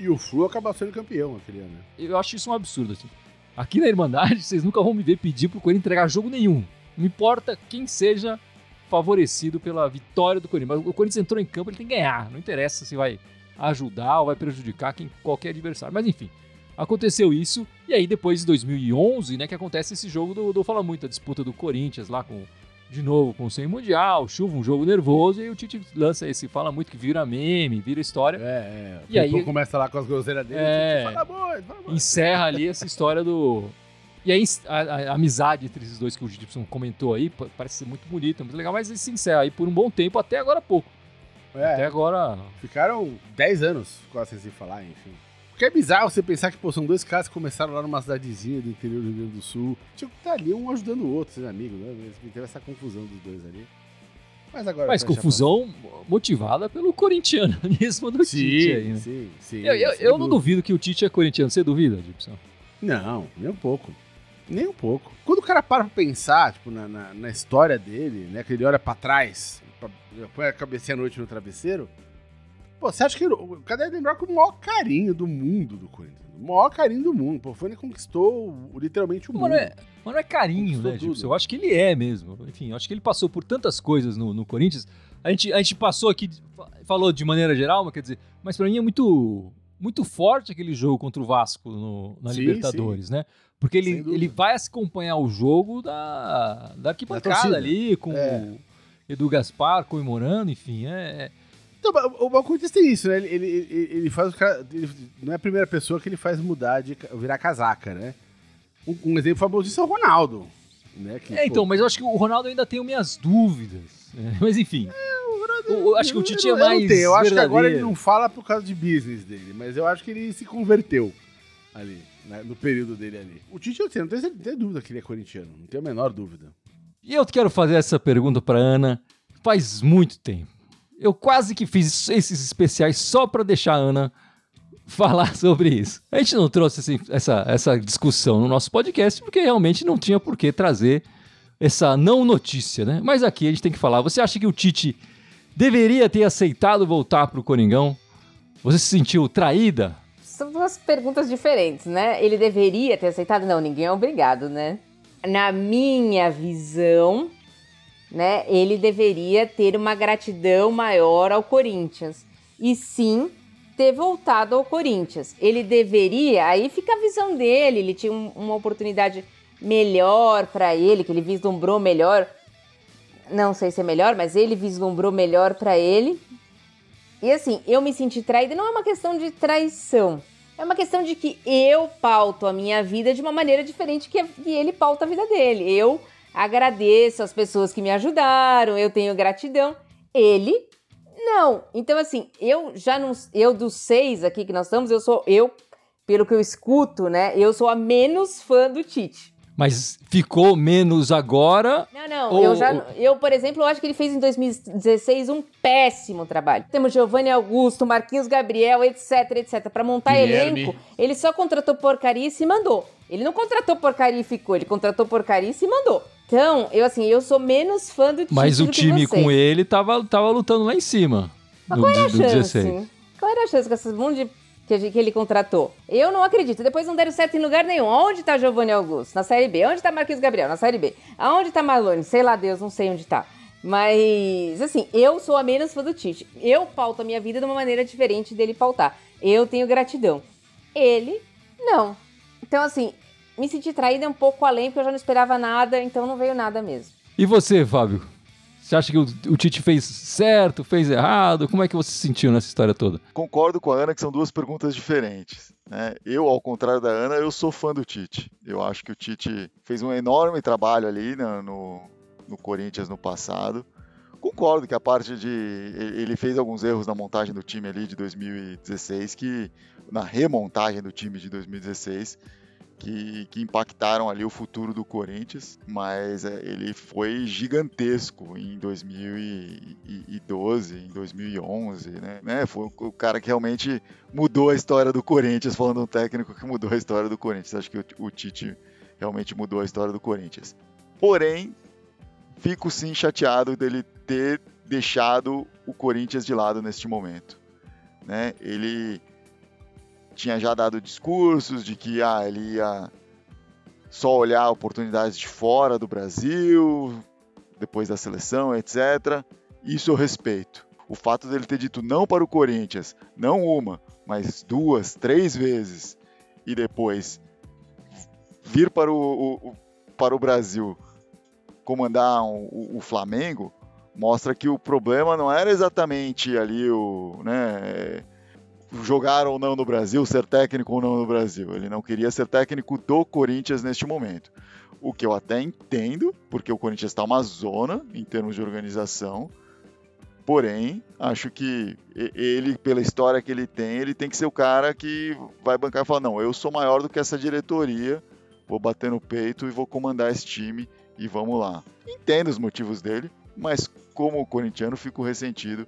E o Flu acabou sendo campeão aquele ano. né? Eu acho isso um absurdo. Assim. Aqui na Irmandade, vocês nunca vão me ver pedir pro Corinthians entregar jogo nenhum. Não importa quem seja favorecido pela vitória do Corinthians. Mas o Corinthians entrou em campo, ele tem que ganhar. Não interessa se vai ajudar ou vai prejudicar quem, qualquer adversário. Mas enfim, aconteceu isso. E aí depois de 2011, né, que acontece esse jogo do, do Fala Muito, a disputa do Corinthians lá com... De novo, com o Sem Mundial, chuva, um jogo nervoso, e aí o Tite lança esse Fala Muito que vira meme, vira história. É, é. E aí- começa lá com as groseiras dele. É. Fala muito, fala muito. encerra ali essa história do. E aí a, a- a amizade entre esses dois que o Gibson comentou aí pa- parece ser muito bonita, muito legal, mas se encerra aí por um bom tempo, até agora há pouco. Até É, agora. ficaram 10 anos quase sem se falar, enfim. Porque é bizarro você pensar que, pô, são dois caras que começaram lá numa cidadezinha do interior do Rio Grande do Sul. Tinha que estar ali um ajudando o outro, sendo amigo, né? Teve essa confusão dos dois ali. Mas agora. Mas confusão motivada pelo corintiano mesmo do porta. Tite aí, Sim, né? sim, sim. Eu, eu, eu não duvido que o Tite é corintiano. Você duvida, Gibson? Não, nem um pouco. Nem um pouco. Quando o cara para pra pensar, tipo, na, na, na história dele, né? Que ele olha pra trás, pra, põe a cabecinha à noite no travesseiro. Pô, você acha que o o cara deve lembrar com o maior carinho do mundo do Corinthians? O maior carinho do mundo. Pô, ele que conquistou o- literalmente o Mas mundo. é, mas não é carinho, né, Gibson? Eu acho que ele é mesmo. Enfim, eu acho que ele passou por tantas coisas no, no Corinthians. A gente, a gente passou aqui, fa- falou de maneira geral, mas quer dizer, mas pra mim é muito, muito forte aquele jogo contra o Vasco no, na Sim, Libertadores, né? Porque ele, ele vai acompanhar o jogo da, da arquibancada torcida. ali, com É. o Edu Gaspar comemorando, enfim, é, é- Então, o, Corinthians tem isso, né? Ele, ele, ele, faz o cara. ele- não é a primeira pessoa que ele faz mudar de virar casaca, né? Um, um exemplo famoso disso é o Ronaldo. Né? Que, É, pô, então, mas eu acho que o Ronaldo ainda tem minhas dúvidas. né? Mas enfim. o- eu acho que o Tite é eu não mais. tenho. Eu acho que agora ele verdadeiro. não fala por causa de business dele, mas eu acho que ele se converteu ali, né, no período dele ali. O Tite, eu sei, não tenho, não tenho dúvida que ele é corintiano, não tenho a menor dúvida. E eu quero fazer essa pergunta pra Ana faz muito tempo. Eu quase que fiz esses especiais só pra deixar a Ana falar sobre isso. A gente não trouxe esse- essa, essa discussão no nosso podcast porque realmente não tinha por que trazer essa não notícia, né? Mas aqui a gente tem que falar. Você acha que o Tite deveria ter aceitado voltar pro Coringão? Você se sentiu traída? São duas perguntas diferentes, né? Ele deveria ter aceitado? Não, ninguém é obrigado, né? Na minha visão, né, ele deveria ter uma gratidão maior ao Corinthians. E sim, ter voltado ao Corinthians. Ele deveria, aí fica a visão dele, ele tinha um- uma oportunidade melhor pra ele, que ele vislumbrou melhor. Não sei se é melhor, mas ele vislumbrou melhor pra ele. E assim, eu me senti traída não é uma questão de traição. É uma questão de que eu pauto a minha vida de uma maneira diferente que ele pauta a vida dele. Eu agradeço as pessoas que me ajudaram, eu tenho gratidão. Ele não. Então, assim, eu já não. Eu dos seis aqui que nós estamos, eu sou. Eu, pelo que eu escuto, né? Eu sou a menos fã do Tite. Mas ficou menos agora. Não, não, Ou- eu já. Eu, por exemplo, eu acho que ele fez em 2016 um péssimo trabalho. Temos Giovanni Augusto, Marquinhos Gabriel, etc, etc. Pra montar Guilherme. elenco, ele só contratou porcaria e se mandou. Ele não contratou porcaria e ficou, ele contratou porcaria e se mandou. Então, eu assim, eu sou menos fã do Tite Mas o time com ele tava, tava lutando lá em cima. Mas do, qual era a chance? 16. Qual era a chance com esses monte de que ele contratou? Eu não acredito. Depois não deram certo em lugar nenhum. Onde tá Giovanni Augusto? Na Série B. Onde tá Marquinhos Gabriel? Na Série B. Aonde tá Malone? Sei lá Deus, não sei onde tá. Mas, assim, eu sou a menos fã do Tite. Eu pauto a minha vida de uma maneira diferente dele pautar. Eu tenho gratidão. Ele, não. Então, assim, me senti traída um pouco além, porque eu já não esperava nada, então não veio nada mesmo. E você, Fábio? Você acha que o, o Tite fez certo, fez errado? Como é que você se sentiu nessa história toda? Concordo com a Ana que são duas perguntas diferentes. né? Eu, ao contrário da Ana, eu sou fã do Tite. Eu acho que o Tite fez um enorme trabalho ali na- no, no Corinthians no passado. Concordo que a parte de. Ele fez alguns erros na montagem do time ali de 2016, que. Na remontagem do time de 2016, que, que impactaram ali o futuro do Corinthians, mas é, ele foi gigantesco em 2012, em 2011, né? né? Foi o cara que realmente mudou a história do Corinthians, falando um técnico que mudou a história do Corinthians. Acho que o, o Tite realmente mudou a história do Corinthians. Porém, fico sim chateado dele ter deixado o Corinthians de lado neste momento. Né? Ele tinha já dado discursos de que ah, ele ia só olhar oportunidades de fora do Brasil, depois da seleção, etc. Isso eu respeito. O fato dele ter dito não para o Corinthians, não uma, mas duas, três vezes, e depois vir para o, o para o Brasil comandar o, o, Flamengo, mostra que o problema não era exatamente ali o, né, jogar ou não no Brasil, ser técnico ou não no Brasil. Ele não queria ser técnico do Corinthians neste momento. O que eu até entendo, porque o Corinthians está uma zona em termos de organização. Porém, acho que ele, pela história que ele tem, ele tem que ser o cara que vai bancar e falar: não, eu sou maior do que essa diretoria, vou bater no peito e vou comandar esse time e vamos lá. Entendo os motivos dele, mas como corintiano, fico ressentido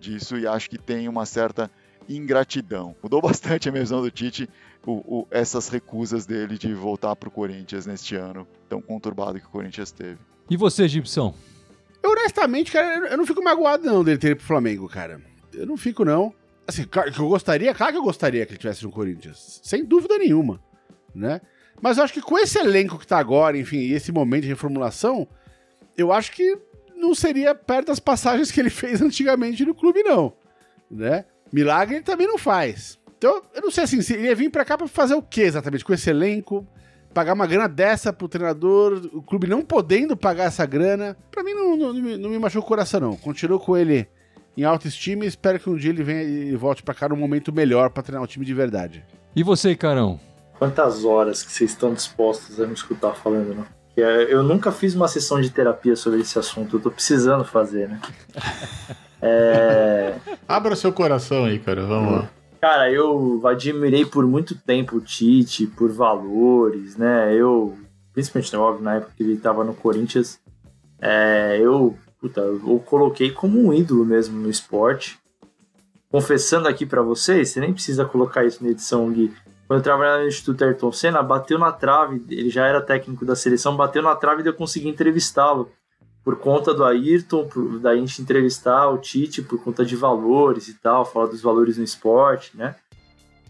disso e acho que tem uma certa ingratidão. Mudou bastante a minha visão do Tite, o, o, essas recusas dele de voltar para o Corinthians neste ano tão conturbado que o Corinthians teve. E você, Gibson? Eu, honestamente, cara, eu não fico magoado não dele ter ido pro Flamengo, cara. Eu não fico, não. Assim, claro que eu gostaria, claro que eu gostaria que ele tivesse no Corinthians. Sem dúvida nenhuma, né? Mas eu acho que com esse elenco que tá agora, enfim, e esse momento de reformulação, eu acho que não seria perto das passagens que ele fez antigamente no clube, não. Né? Milagre ele também não faz. Então, eu não sei assim, se ele ia vir pra cá pra fazer o que exatamente? Com esse elenco, pagar uma grana dessa pro treinador, o clube não podendo pagar essa grana. Pra mim não, não, não, me, não me machuca o coração, não. Continuo com ele em autoestima e espero que um dia ele venha e volte pra cá num momento melhor pra treinar um time de verdade. E você, Carão? Quantas horas que vocês estão dispostos a me escutar falando, não? É, eu nunca fiz uma sessão de terapia sobre esse assunto, eu tô precisando fazer, né? É... Abra seu coração aí, cara, vamos lá. Cara, eu admirei por muito tempo o Tite, por valores, né? Eu, principalmente, óbvio, na época que ele tava no Corinthians, é, eu, puta, eu coloquei como um ídolo mesmo no esporte. Confessando aqui para vocês, você nem precisa colocar isso na edição, Gui. Quando eu trabalhava no Instituto Ayrton Senna, bateu na trave, ele já era técnico da seleção, bateu na trave e eu consegui entrevistá-lo por conta do Ayrton, por, da gente entrevistar o Tite por conta de valores e tal, falar dos valores no esporte, né?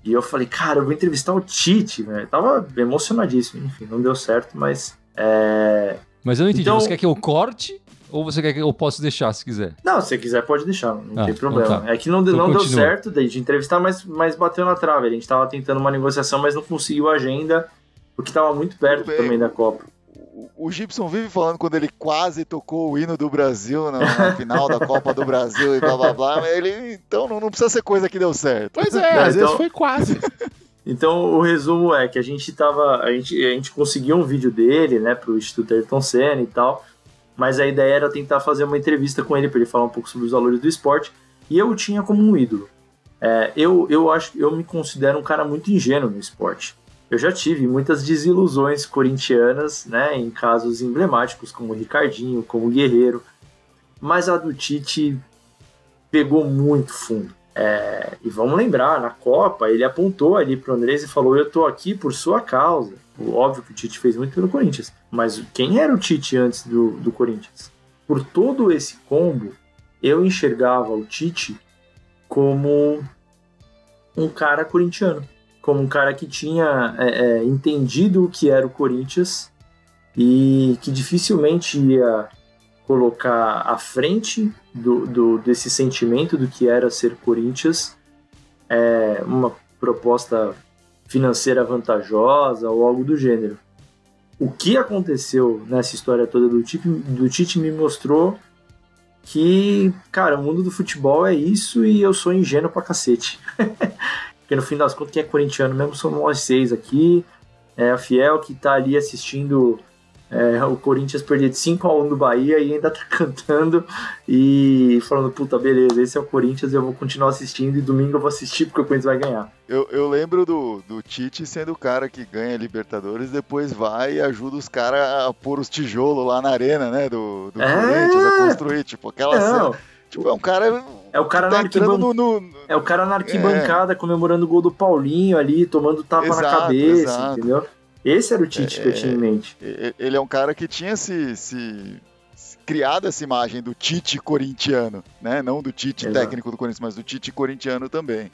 E eu falei, cara, eu vou entrevistar o Tite, velho. Tava emocionadíssimo, enfim, não deu certo, mas. É... Mas eu não entendi, então... você quer que eu corte ou você quer que eu possa deixar se quiser? Não, se quiser pode deixar, não ah, tem problema. Então tá. É que não, então não deu certo de entrevistar, mas, mas bateu na trave. A gente tava tentando uma negociação, mas não conseguiu a agenda, porque tava muito perto também da Copa o Gibson vive falando quando ele quase tocou o hino do Brasil na, na final da Copa do Brasil e blá blá blá. Ele, então não, não, precisa ser coisa que deu certo. Pois é, às então... vezes foi quase. Então o resumo é que a gente tava. A gente, a gente conseguiu um vídeo dele, né, pro Instituto Ayrton Senna e tal. Mas a ideia era tentar fazer uma entrevista com ele para ele falar um pouco sobre os valores do esporte. E eu o tinha como um ídolo. É, eu, eu acho eu me considero um cara muito ingênuo no esporte eu já tive muitas desilusões corintianas, né, em casos emblemáticos como o Ricardinho, como o Guerreiro, mas a do Tite pegou muito fundo. É, e vamos lembrar, na Copa ele apontou ali para o Andrés e falou: Eu tô aqui por sua causa. Óbvio que o Tite fez muito pelo Corinthians, mas quem era o Tite antes do, do Corinthians? Por todo esse combo, eu enxergava o Tite como um cara corintiano como um cara que tinha é, é, entendido o que era o Corinthians e que dificilmente ia colocar à frente do, do, desse sentimento do que era ser Corinthians é, uma proposta financeira vantajosa ou algo do gênero. O que aconteceu nessa história toda do Tite, do Tite me mostrou que, cara, o mundo do futebol é isso e eu sou ingênuo pra cacete. porque no fim das contas, quem é corintiano mesmo somos nós seis aqui. É a Fiel que tá ali assistindo é, o Corinthians perder de 5 a 1 do Bahia e ainda tá cantando e falando, puta, beleza, esse é o Corinthians, eu vou continuar assistindo e domingo eu vou assistir porque o Corinthians vai ganhar. Eu, eu lembro do, do Tite sendo o cara que ganha Libertadores, depois vai e ajuda os caras a pôr os tijolos lá na arena, né, do, do é... Corinthians, a construir, tipo, aquela Não. cena Tipo, é um cara. É o cara, tá na, arquiban... no, no... É o cara na arquibancada é. comemorando o gol do Paulinho ali, tomando tapa exato, na cabeça, exato. entendeu? Esse era o Tite é, que eu tinha em mente. Ele é um cara que tinha se, se criado essa imagem do Tite corintiano, né? Não do Tite Exato. técnico do Corinthians, mas do Tite corintiano também.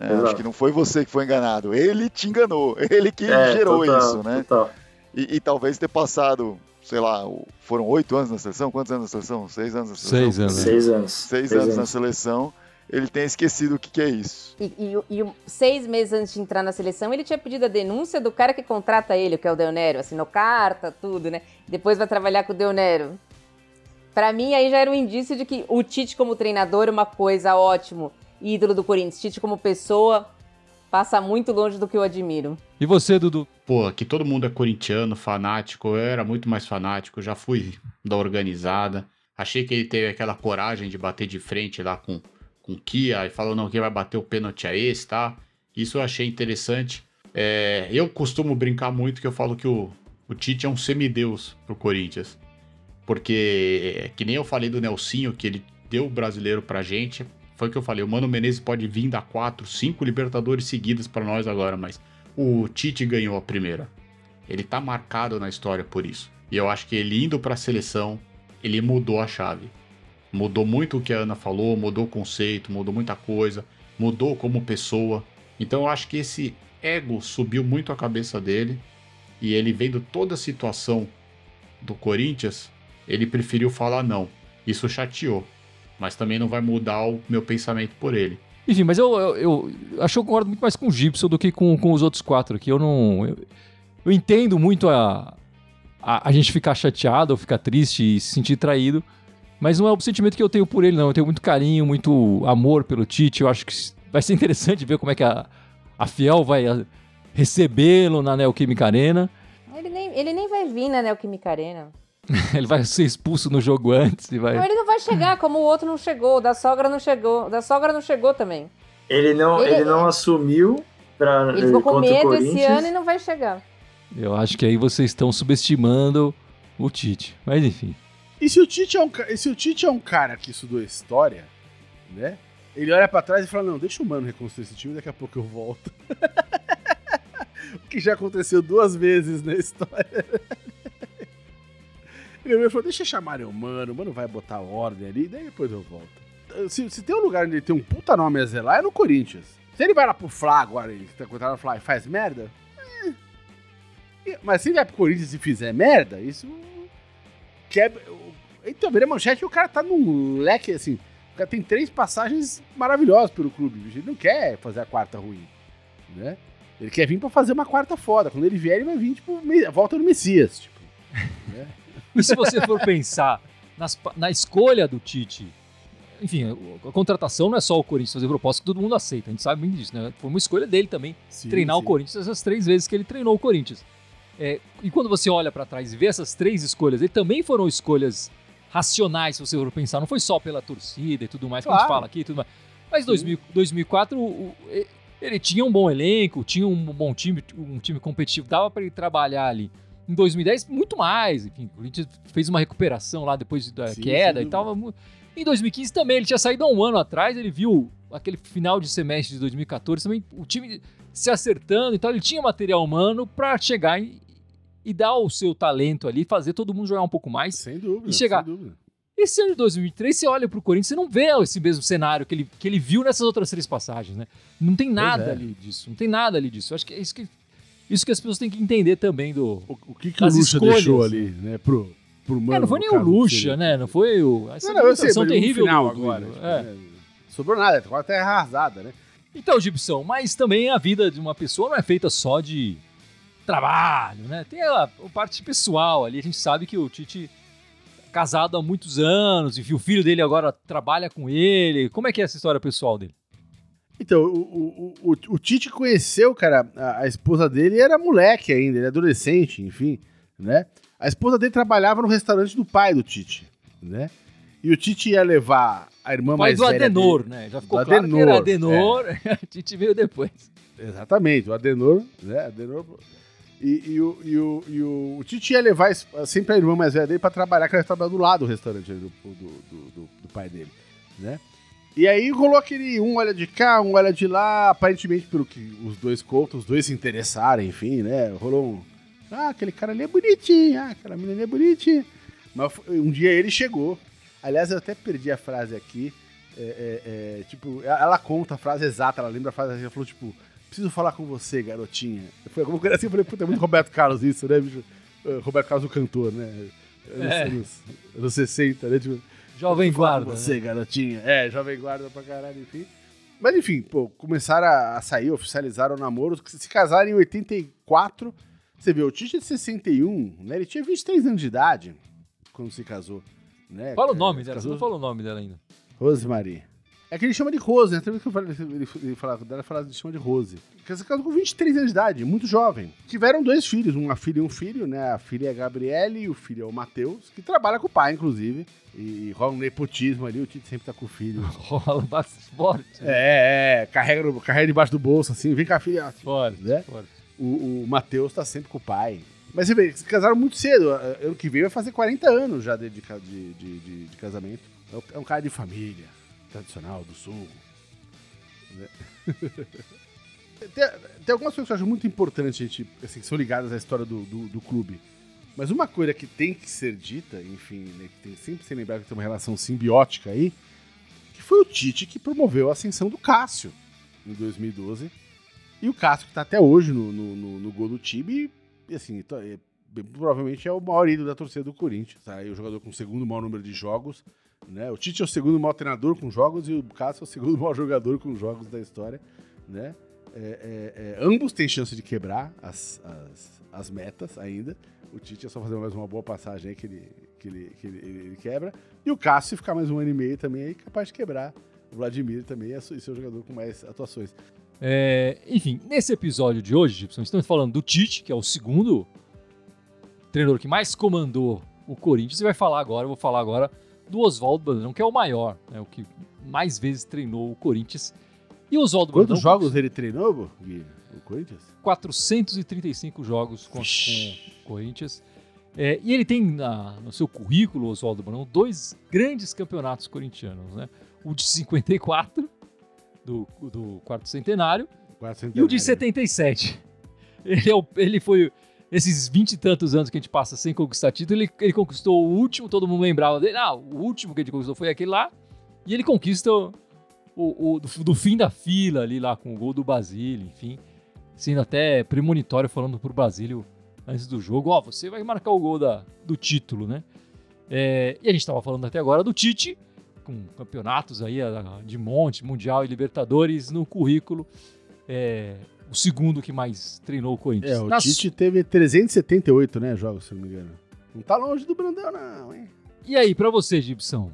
Exato. Acho que não foi você que foi enganado, ele te enganou, ele que É, gerou total, isso, né? Total. E, e talvez ter passado, sei lá, foram oito anos na seleção? Quantos anos na seleção? Seis anos na seleção? Seis anos. Seis anos. Seis anos na seleção, ele tem esquecido o que, que é isso. E, e- e seis meses antes de entrar na seleção, ele tinha pedido a denúncia do cara que contrata ele, que é o Deonero. Assinou carta, tudo, né? Depois vai trabalhar com o Deonero. Pra mim, aí já era um indício de que o Tite como treinador é uma coisa ótimo. Ídolo do Corinthians. Tite como pessoa passa muito longe do que eu admiro. E você, Dudu? Pô, que todo mundo é corintiano, fanático. Eu era muito mais fanático, já fui da organizada. Achei que ele teve aquela coragem de bater de frente lá com, com o Kia e falou: não, quem vai bater o pênalti é esse, tá? Isso eu achei interessante. É, eu costumo brincar muito que eu falo que o, o Tite é um semideus pro Corinthians. Porque, é, que nem eu falei do Nelsinho, que ele deu o brasileiro pra gente. Foi o que eu falei: o Mano Menezes pode vir dar quatro, cinco Libertadores seguidas pra nós agora, mas o Tite ganhou a primeira. Ele tá marcado na história por isso. E eu acho que ele indo pra seleção, ele mudou a chave. Mudou muito o que a Ana falou, mudou o conceito, mudou muita coisa, mudou como pessoa. Então eu acho que esse ego subiu muito a cabeça dele e ele vendo toda a situação do Corinthians, ele preferiu falar não. Isso chateou, mas também não vai mudar o meu pensamento por ele. Enfim, mas eu, eu, eu acho que eu concordo muito mais com o Gibson do que com, com os outros quatro aqui. Eu não. Eu, eu entendo muito a, a, a gente ficar chateado ou ficar triste e se sentir traído, mas não é o sentimento que eu tenho por ele, não. Eu tenho muito carinho, muito amor pelo Tite. Eu acho que vai ser interessante ver como é que a, a Fiel vai ah, recebê-lo na Neoquímica Arena. Ele nem, ele nem vai vir na Neoquímica Arena. Ele vai ser expulso no jogo antes e vai. Não, ele não vai chegar, como o outro não chegou. O da sogra não chegou. O da sogra não chegou também. Ele não, Ele- ele, não assumiu pra, Ele ficou com contra o medo esse ano e não vai chegar. Eu acho que aí vocês estão subestimando o Tite. Mas enfim. E se o Tite é um, e se o Tite é um cara que estudou história, né? Ele olha pra trás e fala: Não, deixa o mano reconstruir esse time, daqui a pouco eu volto. o que já aconteceu duas vezes na história. Ele falou: Deixa chamar o mano, o mano vai botar ordem ali, daí depois eu volto. Se, se tem um lugar onde ele tem um puta nome a zelar, é no Corinthians. Se ele vai lá pro Fla agora, ele tá contando Fla e faz merda, é. Mas se ele vai pro Corinthians e fizer merda, isso quebra. Então, vira manchete o cara tá num leque assim. O cara tem três passagens maravilhosas pelo clube. Ele não quer fazer a quarta ruim. Né? Ele quer vir pra fazer uma quarta foda. Quando ele vier, ele vai vir, tipo, volta no Messias. Tipo. E se você for pensar nas na escolha do Tite, enfim, a contratação não é só o Corinthians fazer proposta que todo mundo aceita, a gente sabe bem disso, né? Foi uma escolha dele também, Sim, treinar o sim. Corinthians essas três vezes que ele treinou o Corinthians. É, e quando você olha pra trás e vê essas três escolhas, ele também foram escolhas racionais, se você for pensar, não foi só pela torcida e tudo mais, que a gente Claro. fala aqui e tudo mais. Mas 2000, 2004, o- o- ele tinha um bom elenco, tinha um bom time, um time competitivo, dava pra ele trabalhar ali. Em 2010, muito mais. Enfim, o Corinthians fez uma recuperação lá depois da Sim, queda sem e tal. mu- Em 2015 também, ele tinha saído há um ano atrás, ele viu aquele final de semestre de 2014 também, o time se acertando e tal. Ele tinha material humano pra chegar e, e dar o seu talento ali, fazer todo mundo jogar um pouco mais. Sem dúvida. E chegar- Sem dúvida. Esse ano de 2003, você olha pro Corinthians, você não vê esse mesmo cenário que ele, que ele viu nessas outras três passagens, né? Não tem nada é. ali disso, não tem nada ali disso. Eu acho que é isso que, isso que as pessoas têm que entender também do... O, o que, que o Lucha escolhas. deixou ali, né? Pro, pro mano. é, não foi nem o Lucha, né? Não foi o... Essa Não, não, eu sei, terrível no final agora. tipo, é. né? Sobrou nada, agora tá arrasada, né? Então, Gibson, mas também a vida de uma pessoa não é feita só de trabalho, né? Tem a, a parte pessoal ali. A gente sabe que o Tite é casado há muitos anos, e o filho dele agora trabalha com ele. Como é que é essa história pessoal dele? Então, o, o, o, o Tite conheceu, cara, a, a esposa dele era moleque ainda, ele é adolescente, enfim, né? A esposa dele trabalhava no restaurante do pai do Tite, né? E o Tite ia levar a irmã Pai mais do velha Adenor, dele- né? Já ficou claro que era Adenor, Adenor, o Tite veio depois. Exatamente, o Adenor, né? Adenor. E, e o, e, o, e o, o Tite ia levar sempre a irmã mais velha dele pra trabalhar, que ela trabalhava do lado do restaurante do, do, do- do pai dele, né? E aí rolou aquele um olha de cá, um olha de lá, aparentemente pelo que os dois contam, os dois se interessaram, enfim, né? Rolou um. Ah, aquele cara ali é bonitinho, ah, aquela menina ali é bonitinha. Mas um dia ele chegou. Aliás, eu até perdi a frase aqui. É, é, é, tipo, ela conta a frase exata, ela lembra a frase, ela falou, tipo, preciso falar com você, garotinha. Foi alguma coisa assim, eu falei, puta, é muito Roberto Carlos isso, né, bicho? Eh, Roberto Carlos, o cantor, né? Anos, É. anos, anos 60, né? Tipo, Jovem guarda. Você, né? garotinha. É, jovem guarda pra caralho, enfim. Mas enfim, pô, começaram a, sair, oficializaram o namoro, se casaram em 84. Você vê, o Tite é de 61, né? Ele tinha 23 anos de idade quando se casou. Né? Fala o É, nome se dela, você casou- não falou o nome dela ainda. Rosemary. É que ele chama de Rose, né? Vez que eu falo, ele, ele fala dela, fala, ele chama de Rose. Porque se casou com 23 anos de idade, muito jovem. Tiveram dois filhos, uma filha e um filho, né? A filha é a Gabriele e o filho é o Matheus, que trabalha com o pai, inclusive. E rola um nepotismo ali, o Tite sempre tá com o filho. Rola bastante forte. É, é, carrega, no- carrega debaixo do bolso, assim, vem cá, filha. Forte, Né? forte. O, o Matheus tá sempre com o pai. Mas você vê, se casaram muito cedo. A- Ano que vem vai fazer 40 anos já de, de, de, de- de- casamento. É É um cara de família, tradicional, do sul. né? tem, tem algumas coisas que eu acho muito importantes, gente, assim, que são ligadas à história do, do, do clube. Mas uma coisa que tem que ser dita, enfim, né, que tem sempre que ser lembrado que tem uma relação simbiótica aí, que foi o Tite que promoveu a ascensão do Cássio em 2012. E o Cássio, que tá até hoje no, no, no- gol do time, e assim, to- é, provavelmente é o maior ídolo da torcida do Corinthians. Tá? E o jogador com o segundo maior número de jogos. Né? O Tite é o segundo maior treinador com jogos e o Cássio é o segundo maior jogador com jogos da história. Né? É, é, é, ambos têm chance de quebrar as, as, as metas ainda. O Tite é só fazer mais uma boa passagem aí que ele, que ele, que ele, ele- quebra. E o Cássio, ficar mais um ano e meio também, é capaz de quebrar. O Vladimir também é ser o jogador com mais atuações. É, enfim, nesse episódio de hoje, estamos falando do Tite, que é o segundo treinador que mais comandou o Corinthians. E vai falar agora, eu vou falar agora do Oswaldo Brandão, que é o maior, né, o que mais vezes treinou o Corinthians. E o Oswaldo Brandão. Quantos jogos ele treinou, Gui? O Corinthians? 435 jogos com, o Corinthians. É, e ele tem na- no seu currículo, Oswaldo Brandão, dois grandes campeonatos corintianos, né? O de 54, do, do quarto centenário, e o de 77. Ele, é o- ele foi. Esses 20 e tantos anos que a gente passa sem conquistar título, ele, ele conquistou o último, todo mundo lembrava dele. Ah, o último que ele conquistou foi aquele lá. E ele conquista o, o- do, do fim da fila ali lá, com o gol do Basílio, enfim. Sendo até premonitório falando pro Basílio antes do jogo: Ó, você vai marcar o gol da, do título, né? É, e a gente estava falando até agora do Tite, com campeonatos aí de monte, Mundial e Libertadores no currículo. É, o segundo que mais treinou o Corinthians. É, o Nas- Tite teve 378, né, jogos, se não me engano. Não tá longe do Brandão, não, hein? E aí, pra você, Gibson?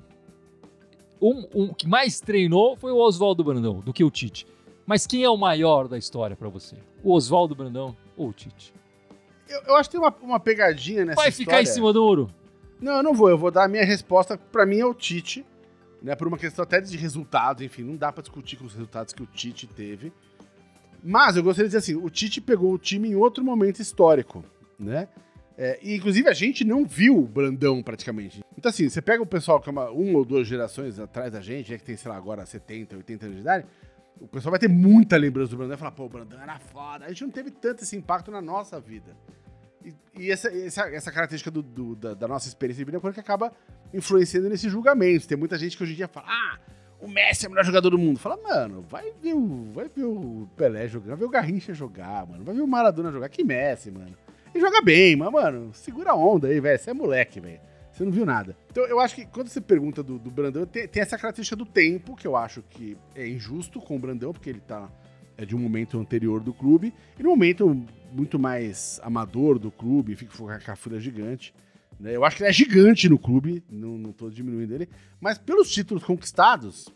Um, um que mais treinou foi o Oswaldo Brandão, do que o Tite. Mas quem é o maior da história pra você? O Oswaldo Brandão ou o Tite? Eu, eu acho que tem uma, uma pegadinha nessa Vai ficar em história. cima do muro? Não, eu não vou. Eu vou dar a minha resposta. Pra mim é o Tite, né? Por uma questão até de resultados, enfim, não dá pra discutir com os resultados que o Tite teve. Mas eu gostaria de dizer assim, o Tite pegou o time em outro momento histórico, né? É, e inclusive a gente não viu o Brandão praticamente. Então assim, você pega o pessoal que é uma, uma ou duas gerações atrás da gente, é que tem, sei lá, agora 70, 80 anos de idade, o pessoal vai ter muita lembrança do Brandão e falar, pô, o Brandão era foda. A gente não teve tanto esse impacto na nossa vida. E, e essa, essa, essa característica do- do- da, da nossa experiência de vida é que acaba influenciando nesses julgamentos. Tem muita gente que hoje em dia fala, ah, o Messi é o melhor jogador do mundo. Fala, mano, vai ver o, vai ver o Pelé jogar, vai ver o Garrincha jogar, mano. Vai ver o Maradona jogar. Que Messi, mano. Ele joga bem, mas, mano, segura a onda aí, velho. Você é moleque, velho. Você não viu nada. Então, eu acho que quando você pergunta do, do Brandão, tem, tem essa característica do tempo, que eu acho que é injusto com o Brandão, porque ele tá é de um momento anterior do clube, e no momento muito mais amador do clube, fica com a cafura gigante. Né? Eu acho que ele é gigante no clube, não, não tô diminuindo ele, mas pelos títulos conquistados,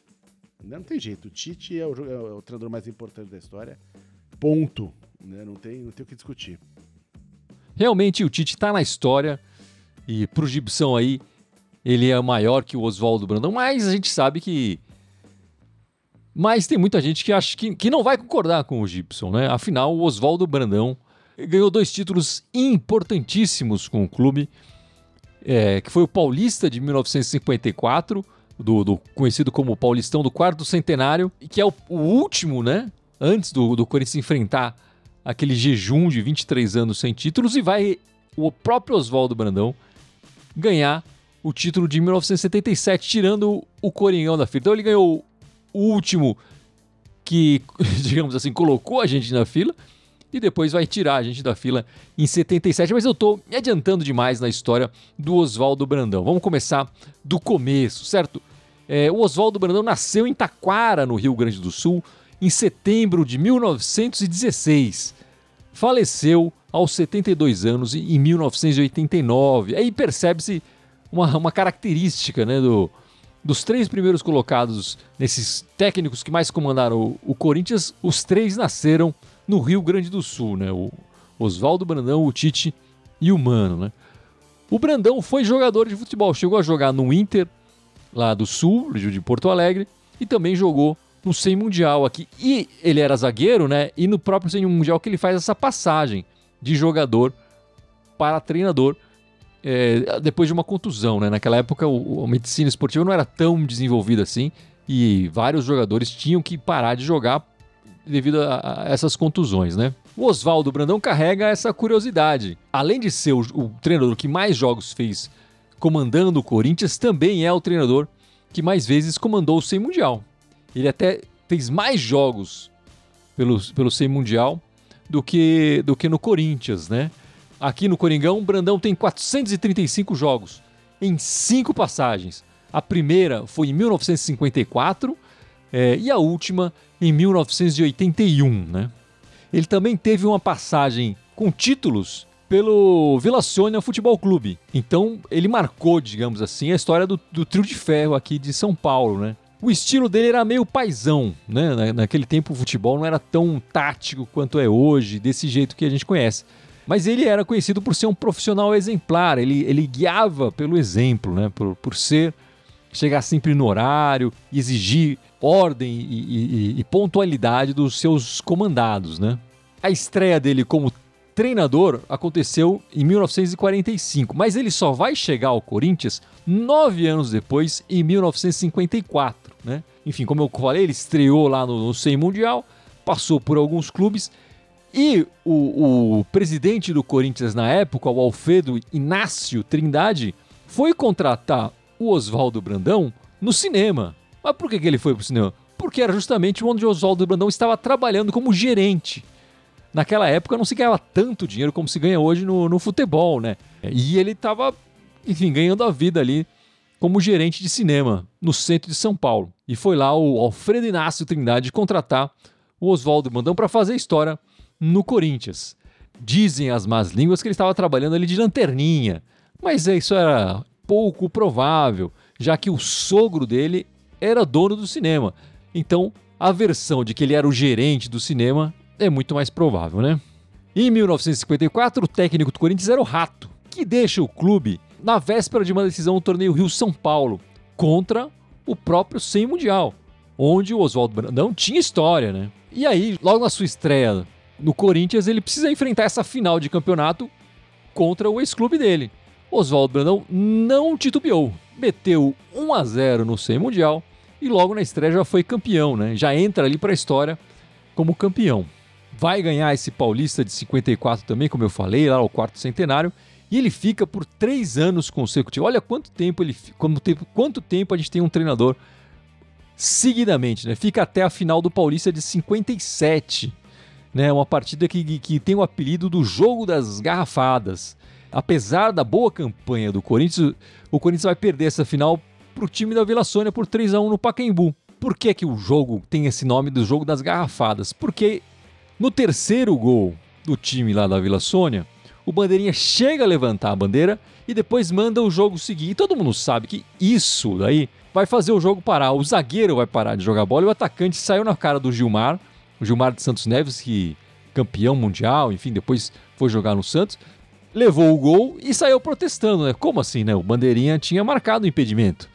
né, não tem jeito. O Tite é o, jo- é o treinador mais importante da história. Ponto. né? Não, tem, não tem o que discutir. Realmente o Tite tá na história e pro Gibson aí ele é maior que o Oswaldo Brandão, mas a gente sabe que mas tem muita gente que acha que, que não vai concordar com o Gibson, né? Afinal, o Oswaldo Brandão ganhou dois títulos importantíssimos com o clube, é, que foi o Paulista de 1954, do, do- conhecido como Paulistão do quarto centenário, e que é o, o último, né? Antes do, do Corinthians enfrentar aquele jejum de 23 anos sem títulos, e vai o próprio Oswaldo Brandão ganhar o título de 1977, tirando o Coringão da fila. Então ele ganhou o último que, digamos assim, colocou a gente na fila e depois vai tirar a gente da fila em 77. Mas eu tô me adiantando demais na história do Oswaldo Brandão. Vamos começar do começo, certo? É, o Oswaldo Brandão nasceu em Taquara, no Rio Grande do Sul, em setembro de 1916. Faleceu aos 72 anos em 1989. Aí percebe-se uma, uma característica né, do, dos três primeiros colocados nesses técnicos que mais comandaram o, o, Corinthians, os três nasceram no Rio Grande do Sul, né? O Oswaldo Brandão, o Tite e o Mano, né? O Brandão foi jogador de futebol, chegou a jogar no Inter, lá do Sul, de Porto Alegre, e também jogou no 100 Mundial aqui. E ele era zagueiro, né? E no próprio 100 Mundial que ele faz essa passagem de jogador para treinador é, depois de uma contusão, né? Naquela época o, a medicina esportiva não era tão desenvolvida assim e vários jogadores tinham que parar de jogar devido a, a essas contusões, né? O Oswaldo Brandão carrega essa curiosidade. Além de ser o, o treinador que mais jogos fez comandando o Corinthians, também é o treinador que mais vezes comandou o 100 Mundial. Ele até fez mais jogos pelo, pelo 100 Mundial do que, do que no Corinthians, né? Aqui no Coringão, Brandão tem 435 jogos em cinco passagens. A primeira foi em 1954 é, e a última em 1981, né? Ele também teve uma passagem com títulos pelo Vila Sônia Futebol Clube. Então ele marcou, digamos assim, a história do, do trio de ferro aqui de São Paulo, né? O estilo dele era meio paisão, né? Naquele tempo o futebol não era tão tático quanto é hoje, desse jeito que a gente conhece. Mas ele era conhecido por ser um profissional exemplar, ele, ele guiava pelo exemplo, né? Por, por ser, chegar sempre no horário, exigir ordem e, e, e pontualidade dos seus comandados, né? A estreia dele como treinador aconteceu em 1945, mas ele só vai chegar ao Corinthians nove anos depois, em 1954 né? Enfim, como eu falei, ele estreou lá no, no 100 Mundial, passou por alguns clubes e o, o, presidente do Corinthians na época, o Alfredo Inácio Trindade, foi contratar o Oswaldo Brandão no cinema. Mas por que, que ele foi para o cinema? Porque era justamente onde Oswaldo Brandão estava trabalhando como gerente. Naquela época não se ganhava tanto dinheiro como se ganha hoje no, no futebol, né? E ele estava, enfim, ganhando a vida ali como gerente de cinema no centro de São Paulo. E foi lá o Alfredo Inácio Trindade contratar o Oswaldo Brandão para fazer história no Corinthians. Dizem as más línguas que ele estava trabalhando ali de lanterninha, mas isso era pouco provável, já que o sogro dele era dono do cinema. Então, a versão de que ele era o gerente do cinema é muito mais provável, né? Em 1954, o técnico do Corinthians era o Rato, que deixa o clube na véspera de uma decisão do torneio Rio-São Paulo contra o próprio 100 Mundial, onde o Oswaldo Brandão tinha história, né? E aí, logo na sua estreia no Corinthians, ele precisa enfrentar essa final de campeonato contra o ex-clube dele. Oswaldo Brandão não titubeou, meteu 1 a 0 no 100 Mundial e logo na estreia já foi campeão, né? Já entra ali para a história como campeão. Vai ganhar esse Paulista de 54 também, como eu falei, lá o quarto centenário, e ele fica por três anos consecutivos. Olha quanto tempo ele, quanto tempo, quanto tempo a gente tem um treinador seguidamente, né? Fica até a final do Paulista de 57, né? Uma partida que, que tem o apelido do jogo das garrafadas. Apesar da boa campanha do Corinthians, o Corinthians vai perder essa final para o time da Vila Sônia por 3 a 1 no Pacaembu. Por que, que o jogo tem esse nome do jogo das garrafadas? Porque no terceiro gol do time lá da Vila Sônia, o bandeirinha chega a levantar a bandeira e depois manda o jogo seguir. E todo mundo sabe que isso daí vai fazer o jogo parar. O zagueiro vai parar de jogar bola e o atacante saiu na cara do Gilmar, o Gilmar de Santos Neves, que campeão mundial, enfim, depois foi jogar no Santos, levou o gol e saiu protestando, né? Como assim, né? O bandeirinha tinha marcado o impedimento.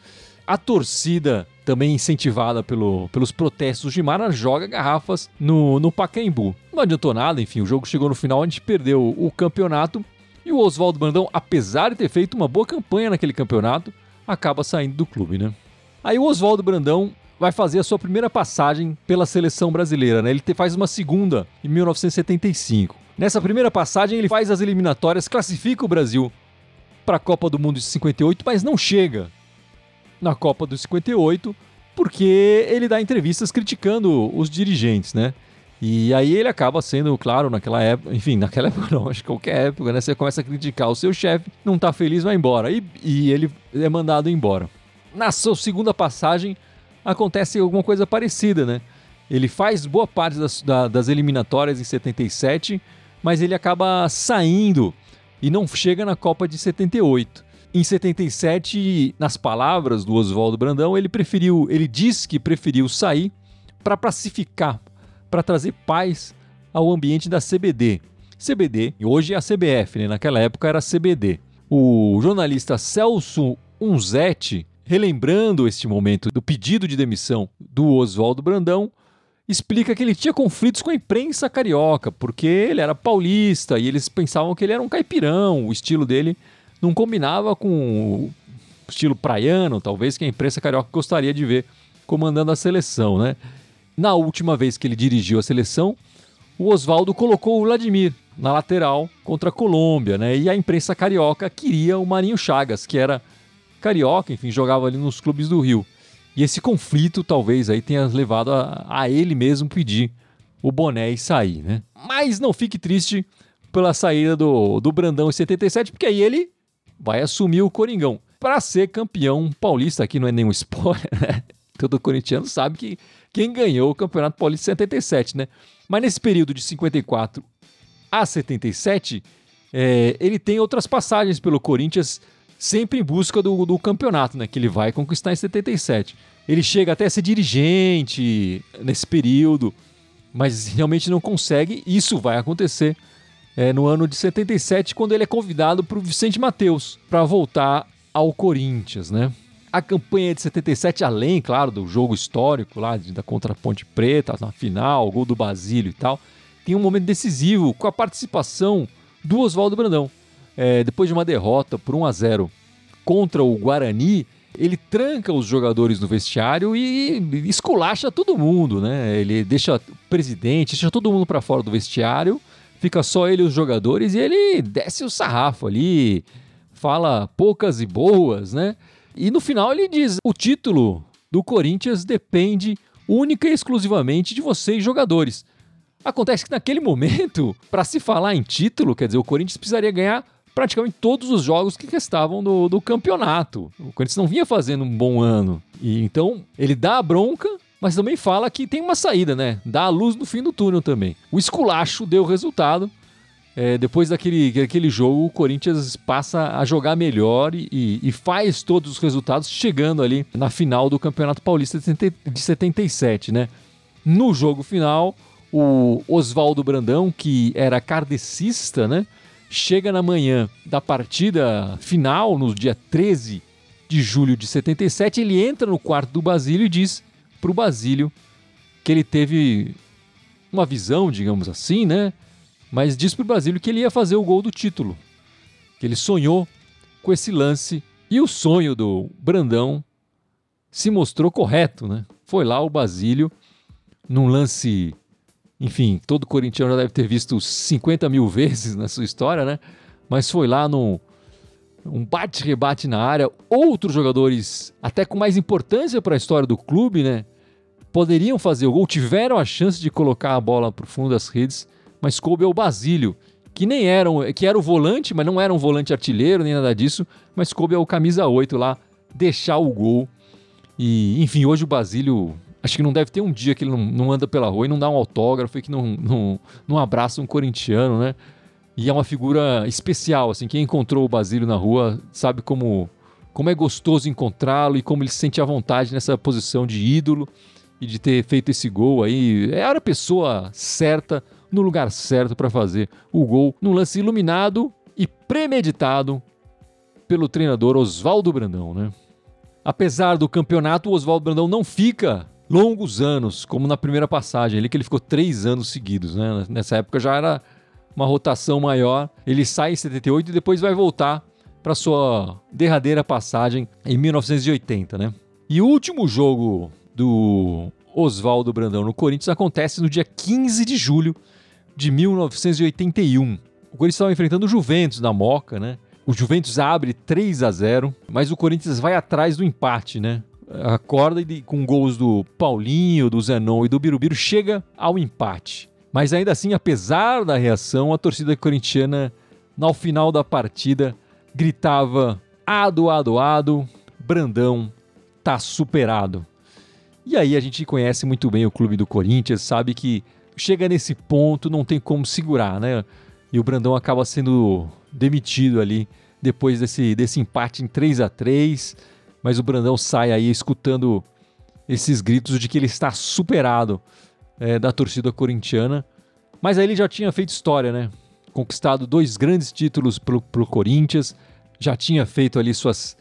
A torcida também incentivada pelo, pelos protestos de Mara, joga garrafas no, no Pacaembu. Não adiantou nada, enfim, o jogo chegou no final, a gente perdeu o campeonato e o Oswaldo Brandão, apesar de ter feito uma boa campanha naquele campeonato, acaba saindo do clube, né? Aí o Oswaldo Brandão vai fazer a sua primeira passagem pela seleção brasileira, né? Ele faz uma segunda em 1975. Nessa primeira passagem, ele faz as eliminatórias, classifica o Brasil para a Copa do Mundo de 58, mas não chega na Copa do 58 porque ele dá entrevistas criticando os dirigentes, né? E aí ele acaba sendo, claro, naquela época, enfim, naquela época não, acho que qualquer época, né? Você começa a criticar o seu chefe, não tá feliz, vai embora. E, e ele é mandado embora. Na sua segunda passagem, acontece alguma coisa parecida, né? Ele faz boa parte das, da, das eliminatórias em 77, mas ele acaba saindo e não chega na Copa de 78. Em 77, nas palavras do Oswaldo Brandão, ele preferiu, ele disse que preferiu sair para pacificar, para trazer paz ao ambiente da CBD. CBD, hoje é a CBF, né? naquela época era a CBD. O jornalista Celso Unzetti, relembrando este momento do pedido de demissão do Oswaldo Brandão, explica que ele tinha conflitos com a imprensa carioca, porque ele era paulista e eles pensavam que ele era um caipirão, o estilo dele não combinava com o estilo praiano, talvez, que a imprensa carioca gostaria de ver comandando a seleção, né? Na última vez que ele dirigiu a seleção, o Oswaldo colocou o Vladimir na lateral contra a Colômbia, né? E a imprensa carioca queria o Marinho Chagas, que era carioca, enfim, jogava ali nos clubes do Rio. E esse conflito talvez aí tenha levado a, a ele mesmo pedir o boné e sair, né? Mas não fique triste pela saída do, do Brandão em 77, porque aí ele vai assumir o Coringão para ser campeão paulista. Aqui não é nenhum spoiler, né? Todo corintiano sabe que quem ganhou o Campeonato Paulista em 77, né? Mas nesse período de 54 a 77, é, ele tem outras passagens pelo Corinthians, sempre em busca do, do campeonato, né? Que ele vai conquistar em 77. Ele chega até a ser dirigente nesse período, mas realmente não consegue. Isso vai acontecer é, no ano de 77, quando ele é convidado para o Vicente Mateus para voltar ao Corinthians, né? A campanha de 77, além, claro, do jogo histórico lá da contra Ponte Preta, na final, gol do Basílio e tal, tem um momento decisivo com a participação do Oswaldo Brandão. É, depois de uma derrota por 1 a 0 contra o Guarani, ele tranca os jogadores no vestiário e esculacha todo mundo, né? Ele deixa o presidente, deixa todo mundo para fora do vestiário fica só ele e os jogadores e ele desce o sarrafo ali, fala poucas e boas, né? E no final ele diz: o título do Corinthians depende única e exclusivamente de vocês, jogadores. Acontece que naquele momento, para se falar em título, quer dizer, o Corinthians precisaria ganhar praticamente todos os jogos que restavam do, do campeonato. O Corinthians não vinha fazendo um bom ano. E então ele dá a bronca mas também fala que tem uma saída, né? Dá a luz no fim do túnel também. O esculacho deu resultado. É, depois daquele, daquele jogo, o Corinthians passa a jogar melhor e, e, faz todos os resultados, chegando ali na final do Campeonato Paulista de 77, né? No jogo final, o Oswaldo Brandão, que era kardecista, né? Chega na manhã da partida final, no dia 13 de julho de 77, ele entra no quarto do Basílio e diz para o Basílio que ele teve uma visão, digamos assim, né? Mas diz para o Basílio que ele ia fazer o gol do título, que ele sonhou com esse lance e o sonho do Brandão se mostrou correto, né? Foi lá o Basílio num lance, enfim, todo corintiano já deve ter visto 50 mil vezes na sua história, né? Mas foi lá num um bate-rebate na área, outros jogadores até com mais importância para a história do clube, né? poderiam fazer o gol, tiveram a chance de colocar a bola para o fundo das redes, mas coube ao Basílio, que nem era, um, que era o volante, mas não era um volante artilheiro nem nada disso, mas coube ao camisa 8 lá deixar o gol. E, enfim, hoje o Basílio, acho que não deve ter um dia que ele não, não anda pela rua e não dá um autógrafo e que não, não, não abraça um corintiano, né? E é uma figura especial, assim, quem encontrou o Basílio na rua sabe como, como é gostoso encontrá-lo e como ele se sente à vontade nessa posição de ídolo e de ter feito esse gol aí. Era a pessoa certa, no lugar certo para fazer o gol, num lance iluminado e premeditado pelo treinador Oswaldo Brandão, né? Apesar do campeonato, o Oswaldo Brandão não fica longos anos, como na primeira passagem, ali que ele ficou três anos seguidos, né? Nessa época já era uma rotação maior. Ele sai em 78 e depois vai voltar para sua derradeira passagem em 1980, né? E o último jogo do Oswaldo Brandão no Corinthians acontece no dia 15 de julho de 1981. O Corinthians estava enfrentando o Juventus na Moca, né? O Juventus abre 3 a 0, mas o Corinthians vai atrás do empate, né? Acorda e com gols do Paulinho, do Zenon e do Birubiru chega ao empate. Mas ainda assim, apesar da reação, a torcida corintiana, no final da partida, gritava: Ado, ado, ado, Brandão tá superado. E aí a gente conhece muito bem o clube do Corinthians, sabe que chega nesse ponto, não tem como segurar, né? E o Brandão acaba sendo demitido ali depois desse, desse empate em 3 a 3 mas o Brandão sai aí escutando esses gritos de que ele está superado é, da torcida corintiana. Mas aí ele já tinha feito história, né? Conquistado dois grandes títulos pro, pro Corinthians, já tinha feito ali suas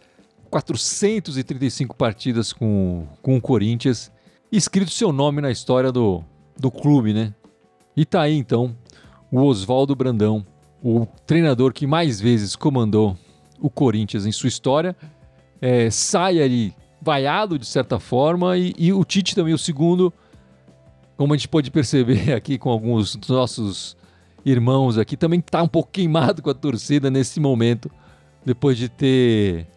435 partidas com, com o Corinthians, escrito seu nome na história do, do clube, né? E tá aí então o Oswaldo Brandão, o treinador que mais vezes comandou o Corinthians em sua história, é, sai ali vaiado de certa forma e, e, o Tite também, o segundo, como a gente pode perceber aqui com alguns dos nossos irmãos aqui, também está um pouco queimado com a torcida nesse momento, depois de ter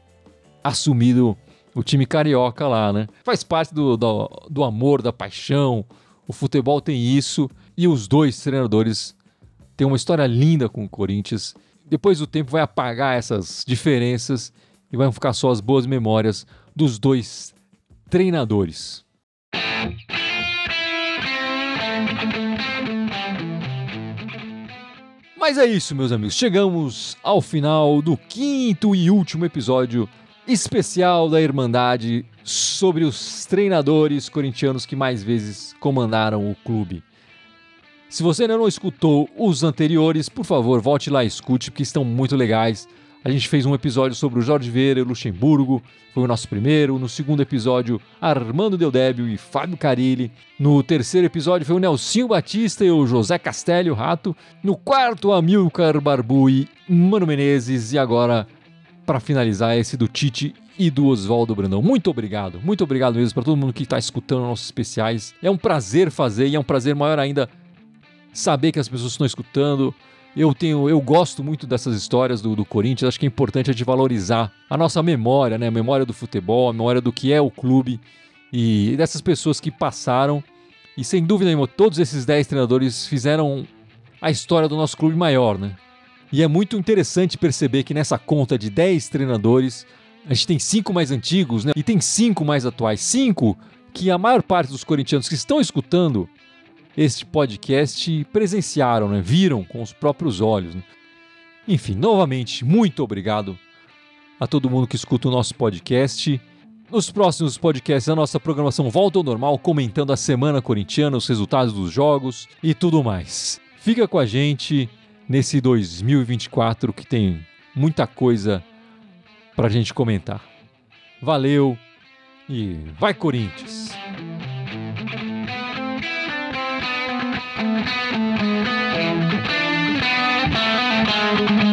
assumido o time carioca lá, né? Faz parte do, do, do amor, da paixão, o futebol tem isso e os dois treinadores têm uma história linda com o Corinthians. Depois o tempo vai apagar essas diferenças e vão ficar só as boas memórias dos dois treinadores. Mas é isso, meus amigos. Chegamos ao final do quinto e último episódio especial da Irmandade sobre os treinadores corintianos que mais vezes comandaram o clube. Se você ainda não escutou os anteriores, por favor, volte lá e escute, porque estão muito legais. A gente fez um episódio sobre o Jorge Vieira e o Luxemburgo, foi o nosso primeiro. No segundo episódio, Armando Deldébio e Fábio Carilli. No terceiro episódio foi o Nelsinho Batista e o José Castelho Rato. No quarto, Amilcar Barbu e Mano Menezes. E agora, para finalizar, esse do Tite e do Oswaldo Brandão. Muito obrigado, muito obrigado mesmo para todo mundo que está escutando nossos especiais. É um prazer fazer e é um prazer maior ainda saber que as pessoas estão escutando. Eu tenho, eu gosto muito dessas histórias do, do Corinthians. Acho que é importante a gente valorizar a nossa memória, né? A memória do futebol, a memória do que é o clube e dessas pessoas que passaram. E sem dúvida nenhuma, todos esses 10 treinadores fizeram a história do nosso clube maior, né? E é muito interessante perceber que nessa conta de 10 treinadores, a gente tem cinco mais antigos, né? E tem cinco mais atuais. Cinco que a maior parte dos corintianos que estão escutando este podcast presenciaram, né? viram com os próprios olhos. Né? Enfim, novamente, muito obrigado a todo mundo que escuta o nosso podcast. Nos próximos podcasts, a nossa programação volta ao normal, comentando a semana corintiana, os resultados dos jogos e tudo mais. Fica com a gente nesse 2024 que tem muita coisa pra gente comentar. Valeu e vai Corinthians! Thank you.